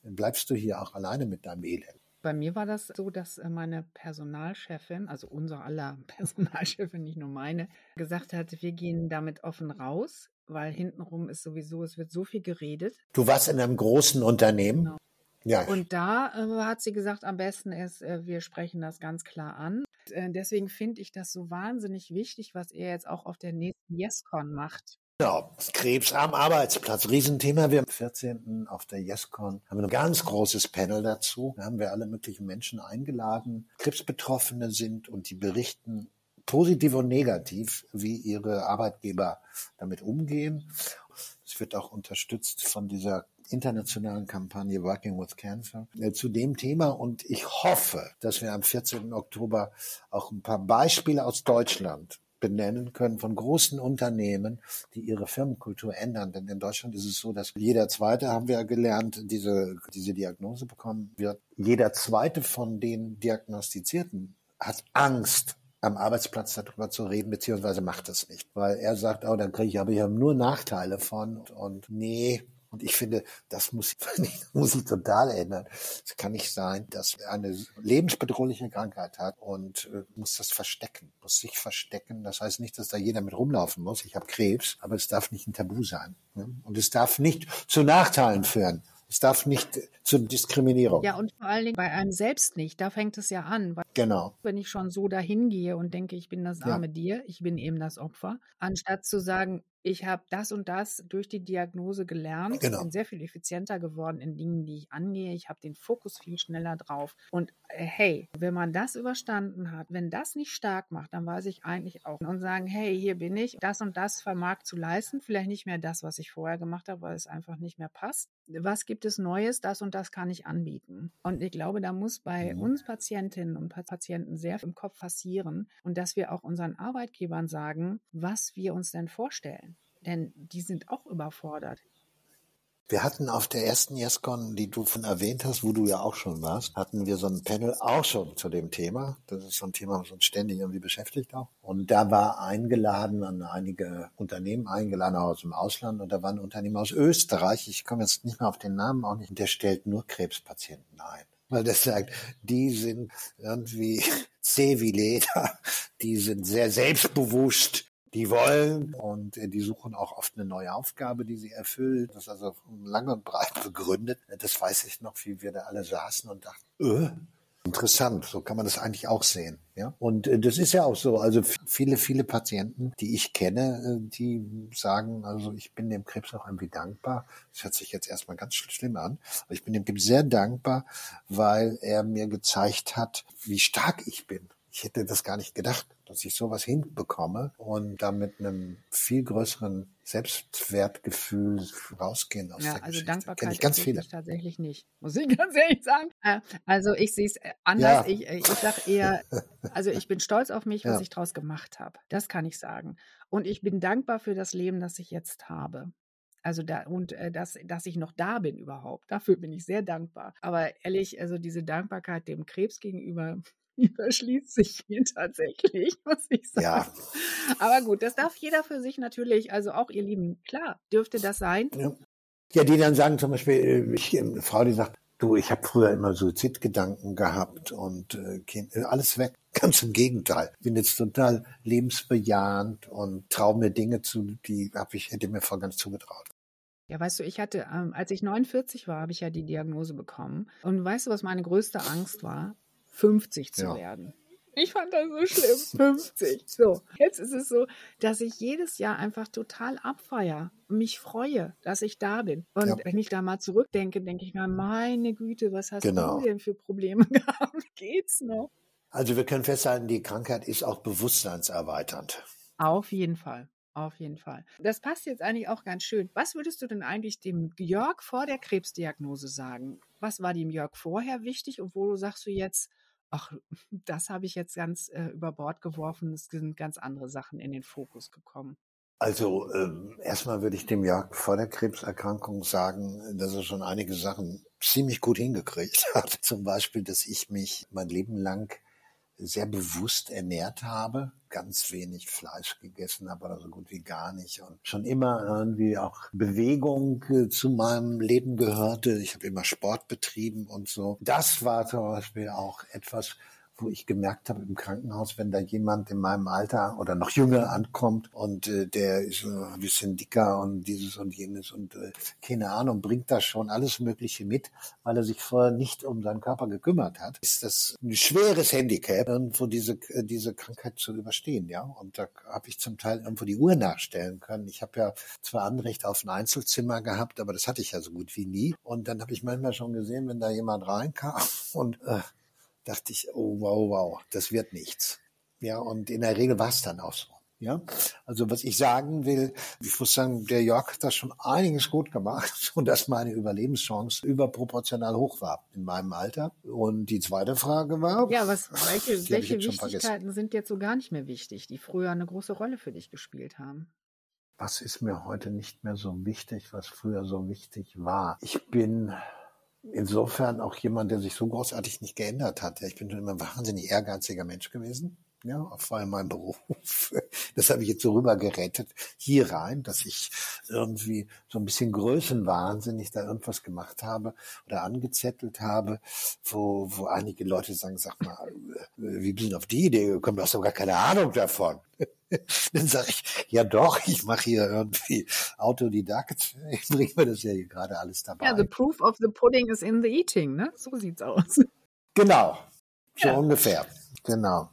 bleibst du hier auch alleine mit deinem Elend. Bei mir war das so, dass äh, meine Personalchefin, also unser aller (laughs) Personalchefin, nicht nur meine, gesagt hat, wir gehen damit offen raus, weil hintenrum ist sowieso, es wird so viel geredet. Du warst in einem großen Unternehmen. Genau. Ja, Und da äh, hat sie gesagt, am besten ist, äh, wir sprechen das ganz klar an. Und, äh, deswegen finde ich das so wahnsinnig wichtig, was er jetzt auch auf der nächsten YesCon macht. Ja, Krebs am Arbeitsplatz, Riesenthema. Wir am 14. auf der YesCon haben wir ein ganz großes Panel dazu. Da haben wir alle möglichen Menschen eingeladen, Krebsbetroffene sind und die berichten positiv und negativ, wie ihre Arbeitgeber damit umgehen. Es wird auch unterstützt von dieser internationalen Kampagne Working with Cancer äh, zu dem Thema. Und ich hoffe, dass wir am 14. Oktober auch ein paar Beispiele aus Deutschland benennen können von großen Unternehmen, die ihre Firmenkultur ändern. Denn in Deutschland ist es so, dass jeder zweite, haben wir gelernt, diese, diese Diagnose bekommen wird. Jeder zweite von den Diagnostizierten hat Angst, am Arbeitsplatz darüber zu reden, beziehungsweise macht es nicht. Weil er sagt, oh, dann kriege ich aber ja nur Nachteile von und nee, und ich finde, das muss, (laughs) muss sich total ändern. Es kann nicht sein, dass er eine lebensbedrohliche Krankheit hat und äh, muss das verstecken, muss sich verstecken. Das heißt nicht, dass da jeder mit rumlaufen muss. Ich habe Krebs, aber es darf nicht ein Tabu sein. Ne? Und es darf nicht zu Nachteilen führen. Es darf nicht zur Diskriminierung. Ja, und vor allen Dingen bei einem selbst nicht. Da fängt es ja an. genau. Wenn ich schon so dahin gehe und denke, ich bin das arme ja. Dir, ich bin eben das Opfer, anstatt zu sagen, ich habe das und das durch die Diagnose gelernt, genau. bin sehr viel effizienter geworden in Dingen, die ich angehe. Ich habe den Fokus viel schneller drauf. Und äh, hey, wenn man das überstanden hat, wenn das nicht stark macht, dann weiß ich eigentlich auch und sagen, hey, hier bin ich, das und das vermag zu leisten, vielleicht nicht mehr das, was ich vorher gemacht habe, weil es einfach nicht mehr passt. Was gibt es Neues? Das und das kann ich anbieten. Und ich glaube, da muss bei mhm. uns Patientinnen und Patienten sehr im Kopf passieren und dass wir auch unseren Arbeitgebern sagen, was wir uns denn vorstellen denn die sind auch überfordert. Wir hatten auf der ersten YesCon, die du von erwähnt hast, wo du ja auch schon warst, hatten wir so ein Panel auch schon zu dem Thema. Das ist so ein Thema, was uns ständig irgendwie beschäftigt auch. Und da war eingeladen an einige Unternehmen eingeladen aus dem Ausland und da war ein Unternehmen aus Österreich. Ich komme jetzt nicht mehr auf den Namen auch nicht. Der stellt nur Krebspatienten ein. Weil der sagt, die sind irgendwie zäh wie Leder, die sind sehr selbstbewusst, die wollen und äh, die suchen auch oft eine neue Aufgabe, die sie erfüllt. Das ist also lang und breit (laughs) begründet. Das weiß ich noch, wie wir da alle saßen und dachten, äh, interessant, so kann man das eigentlich auch sehen. Ja? Und äh, das ist ja auch so. Also viele, viele Patienten, die ich kenne, äh, die sagen, also ich bin dem Krebs auch irgendwie dankbar. Das hört sich jetzt erstmal ganz schlimm an. Aber ich bin dem Krebs sehr dankbar, weil er mir gezeigt hat, wie stark ich bin. Ich hätte das gar nicht gedacht dass ich sowas hinbekomme und da mit einem viel größeren Selbstwertgefühl rausgehen aus ja, der also Geschichte. Dankbarkeit Kenn ich ganz viele. Ich tatsächlich nicht, muss ich (laughs) ganz ehrlich sagen. Äh, also ich sehe es äh, anders. Ja. Ich, äh, ich sage eher, (laughs) also ich bin stolz auf mich, was ja. ich daraus gemacht habe. Das kann ich sagen. Und ich bin dankbar für das Leben, das ich jetzt habe. Also da und äh, dass, dass ich noch da bin überhaupt. Dafür bin ich sehr dankbar. Aber ehrlich, also diese Dankbarkeit dem Krebs gegenüber, (laughs) überschließt sich hier tatsächlich, (laughs) muss ich sagen. Ja. Aber gut, das darf jeder für sich natürlich, also auch ihr Lieben, klar, dürfte das sein. Ja, ja die dann sagen zum Beispiel, äh, ich, eine Frau, die sagt, du, ich habe früher immer Suizidgedanken gehabt und äh, äh alles weg. (laughs) Ganz im Gegenteil. Bin jetzt total lebensbejahend und traue mir Dinge zu, die hab ich, hätte mir vor ganz zugetraut. Ja, weißt du, ich hatte, ähm, als ich 49 war, habe ich ja die Diagnose bekommen. Und weißt du, was meine größte Angst war? 50 zu ja. werden. Ich fand das so schlimm. (laughs) 50. So, jetzt ist es so, dass ich jedes Jahr einfach total abfeier und mich freue, dass ich da bin. Und ja. wenn ich da mal zurückdenke, denke ich mir, meine Güte, was hast genau. du denn für Probleme (laughs) gehabt? Geht's noch? Also wir können festhalten, die Krankheit ist auch bewusstseinserweiternd. Auf jeden Fall. Auf jeden Fall. Das passt jetzt eigentlich auch ganz schön. Was würdest du denn eigentlich dem Jörg vor der Krebsdiagnose sagen? Was war dem Jörg vorher wichtig und wo sagst du jetzt, ach, (laughs) das habe ich jetzt ganz äh, über Bord geworfen. Es sind ganz andere Sachen in den Fokus gekommen. Also ähm, erstmal würde ich dem Jörg vor der Krebserkrankung sagen, dass er schon einige Sachen ziemlich gut hingekriegt (laughs) hat. Zum Beispiel, dass ich mich mein Leben lang sehr bewusst ernährt habe, ganz wenig Fleisch gegessen habe oder so gut wie gar nicht und schon immer irgendwie auch Bewegung äh, zu meinem Leben gehörte. Ich habe immer Sport betrieben und so. Das war zum Beispiel auch etwas, wo ich gemerkt habe im Krankenhaus, wenn da jemand in meinem Alter oder noch jünger ankommt und äh, der ist ein bisschen dicker und dieses und jenes und äh, keine Ahnung, bringt da schon alles Mögliche mit, weil er sich vorher nicht um seinen Körper gekümmert hat, ist das ein schweres Handicap, irgendwo diese, äh, diese Krankheit zu überstehen, ja. Und da habe ich zum Teil irgendwo die Uhr nachstellen können. Ich habe ja zwar Anrecht auf ein Einzelzimmer gehabt, aber das hatte ich ja so gut wie nie. Und dann habe ich manchmal schon gesehen, wenn da jemand reinkam und äh, dachte ich, oh wow, wow, das wird nichts. Ja, und in der Regel war es dann auch so. Ja, also was ich sagen will, ich muss sagen, der Jörg hat da schon einiges gut gemacht (laughs) und dass meine Überlebenschance überproportional hoch war in meinem Alter. Und die zweite Frage war. Ja, was, welche, welche Wichtigkeiten sind jetzt so gar nicht mehr wichtig, die früher eine große Rolle für dich gespielt haben? Was ist mir heute nicht mehr so wichtig, was früher so wichtig war? Ich bin insofern auch jemand, der sich so großartig nicht geändert hat. Ich bin schon immer ein wahnsinnig ehrgeiziger Mensch gewesen. Ja, vor allem mein Beruf. (laughs) Das habe ich jetzt so rüber gerettet hier rein, dass ich irgendwie so ein bisschen größenwahnsinnig da irgendwas gemacht habe oder angezettelt habe, wo, wo einige Leute sagen, sag mal, wie bist du auf die Idee gekommen? Du hast doch gar keine Ahnung davon. (laughs) Dann sage ich, ja doch, ich mache hier irgendwie Autodidakt. Ich bringe mir das ja hier gerade alles dabei. Ja, the proof of the pudding is in the eating, ne? So sieht's aus. Genau, so ja. ungefähr. Genau.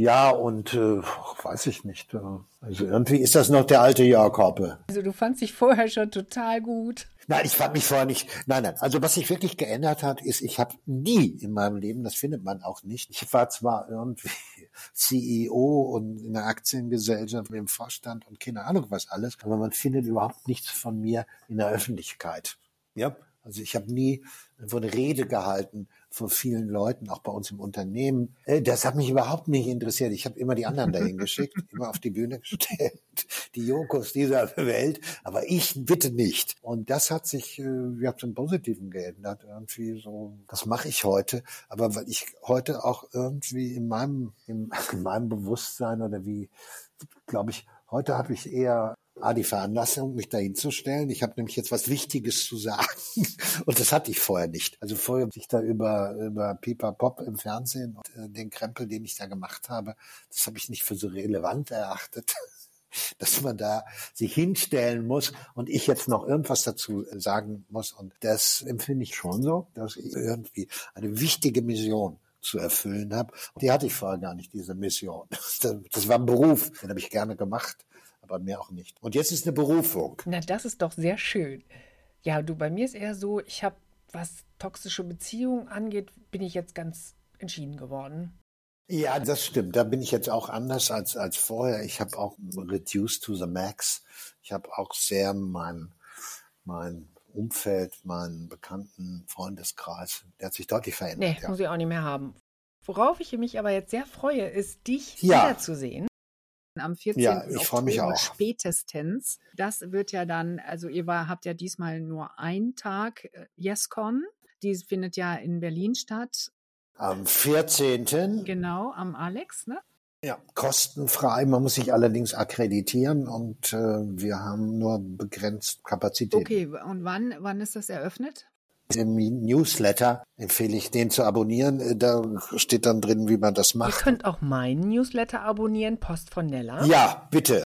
Ja, und äh, weiß ich nicht. Äh, also irgendwie ist das noch der alte Jakob. Also du fandst dich vorher schon total gut. Nein, ich fand mich vorher nicht. Nein, nein. Also was sich wirklich geändert hat, ist, ich habe nie in meinem Leben, das findet man auch nicht. Ich war zwar irgendwie (laughs) CEO und in einer Aktiengesellschaft im Vorstand und keine Ahnung was alles, aber man findet überhaupt nichts von mir in der Öffentlichkeit. Ja, also ich habe nie eine Rede gehalten vor vielen Leuten, auch bei uns im Unternehmen. Äh, das hat mich überhaupt nicht interessiert. Ich habe immer die anderen dahin (laughs) geschickt, immer auf die Bühne gestellt, (laughs) die Jokos dieser (laughs) Welt, aber ich bitte nicht. Und das hat sich, äh, ja, zum Positiven geändert. Irgendwie so, das mache ich heute, aber weil ich heute auch irgendwie in meinem, in, in meinem Bewusstsein oder wie, glaube ich, heute habe ich eher A, die Veranlassung, mich dahin zu stellen. Ich habe nämlich jetzt was Wichtiges zu sagen. (laughs) Und das hatte ich vorher nicht. Also vorher sich da über, über Pipa Pop im Fernsehen und äh, den Krempel, den ich da gemacht habe, das habe ich nicht für so relevant erachtet (laughs) dass man da sich hinstellen muss und ich jetzt noch irgendwas dazu sagen muss. Und das empfinde ich schon so, dass ich irgendwie eine wichtige Mission zu erfüllen habe. Die hatte ich vorher gar nicht, diese Mission. (laughs) Das war ein Beruf, den habe ich gerne gemacht aber mehr auch nicht. Und jetzt ist eine Berufung. Na, das ist doch sehr schön. Ja, du, bei mir ist eher so, ich habe, was toxische Beziehungen angeht, bin ich jetzt ganz entschieden geworden. Ja, das stimmt. Da bin ich jetzt auch anders als, als vorher. Ich habe auch reduced to the max. Ich habe auch sehr mein, mein Umfeld, meinen bekannten Freundeskreis, der hat sich deutlich verändert. Nee, ja. muss ich auch nicht mehr haben. Worauf ich mich aber jetzt sehr freue, ist, dich ja. wiederzusehen am 14. Ja, ich freue mich auch. spätestens. Das wird ja dann, also ihr war, habt ja diesmal nur einen Tag äh, YesCon. Die findet ja in Berlin statt. Am 14. Genau, am Alex, ne? Ja, kostenfrei. Man muss sich allerdings akkreditieren und äh, wir haben nur begrenzt Kapazität. Okay, und wann, wann ist das eröffnet? Im Newsletter empfehle ich, den zu abonnieren. Äh, da steht dann drin, wie man das macht. Ihr könnt auch meinen Newsletter abonnieren, Post von Nella. Ja, bitte.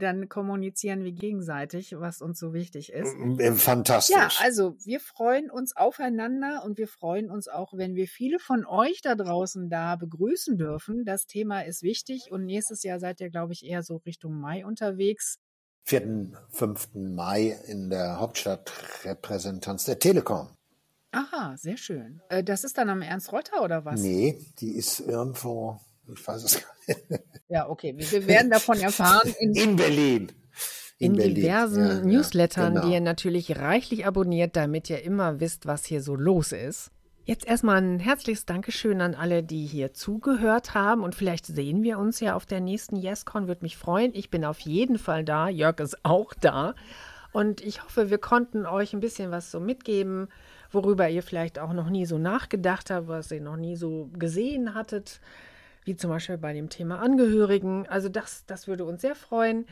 Dann kommunizieren wir gegenseitig, was uns so wichtig ist. Fantastisch. Ja, also wir freuen uns aufeinander und wir freuen uns auch, wenn wir viele von euch da draußen da begrüßen dürfen. Das Thema ist wichtig und nächstes Jahr seid ihr, glaube ich, eher so Richtung Mai unterwegs. 4., 5. Mai in der Hauptstadtrepräsentanz der Telekom. Aha, sehr schön. Äh, das ist dann am Ernst Reuter oder was? Nee, die ist irgendwo, ich weiß es gar nicht. (laughs) Ja, okay, wir werden davon erfahren. (laughs) In, in Berlin. In, in Berlin. diversen ja, Newslettern, ja, genau. die ihr natürlich reichlich abonniert, damit ihr immer wisst, was hier so los ist. Jetzt erstmal ein herzliches Dankeschön an alle, die hier zugehört haben. Und vielleicht sehen wir uns ja auf der nächsten YesCon. Würde mich freuen. Ich bin auf jeden Fall da. Jörg ist auch da. Und ich hoffe, wir konnten euch ein bisschen was so mitgeben, worüber ihr vielleicht auch noch nie so nachgedacht habt, was ihr noch nie so gesehen hattet, wie zum Beispiel bei dem Thema Angehörigen. Also das, das würde uns sehr freuen.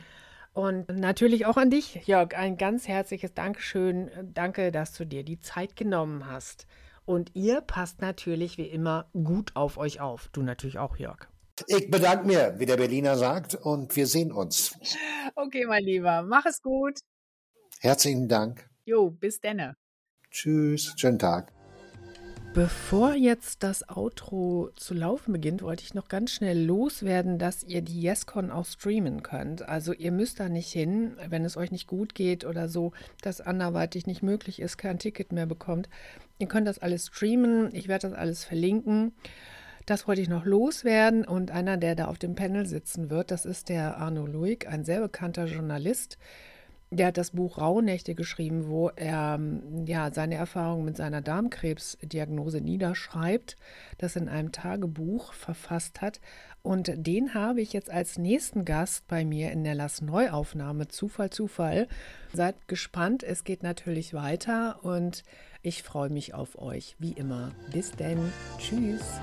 Und natürlich auch an dich, Jörg, ein ganz herzliches Dankeschön. Danke, dass du dir die Zeit genommen hast. Und ihr passt natürlich wie immer gut auf euch auf. Du natürlich auch, Jörg. Ich bedanke mir, wie der Berliner sagt, und wir sehen uns. Okay, mein Lieber, mach es gut. Herzlichen Dank. Jo, bis denne. Tschüss, schönen Tag. Bevor jetzt das Outro zu laufen beginnt, wollte ich noch ganz schnell loswerden, dass ihr die YesCon auch streamen könnt. Also ihr müsst da nicht hin, wenn es euch nicht gut geht oder so, dass anderweitig nicht möglich ist, kein Ticket mehr bekommt. Ihr könnt das alles streamen. Ich werde das alles verlinken. Das wollte ich noch loswerden. Und einer, der da auf dem Panel sitzen wird, das ist der Arno Luig, ein sehr bekannter Journalist, der hat das Buch Rauhnächte geschrieben, wo er ähm, ja seine Erfahrungen mit seiner Darmkrebsdiagnose niederschreibt, das in einem Tagebuch verfasst hat. Und den habe ich jetzt als nächsten Gast bei mir in der Lass Neuaufnahme. Zufall, Zufall. Seid gespannt, es geht natürlich weiter und ich freue mich auf euch, wie immer. Bis denn. Tschüss.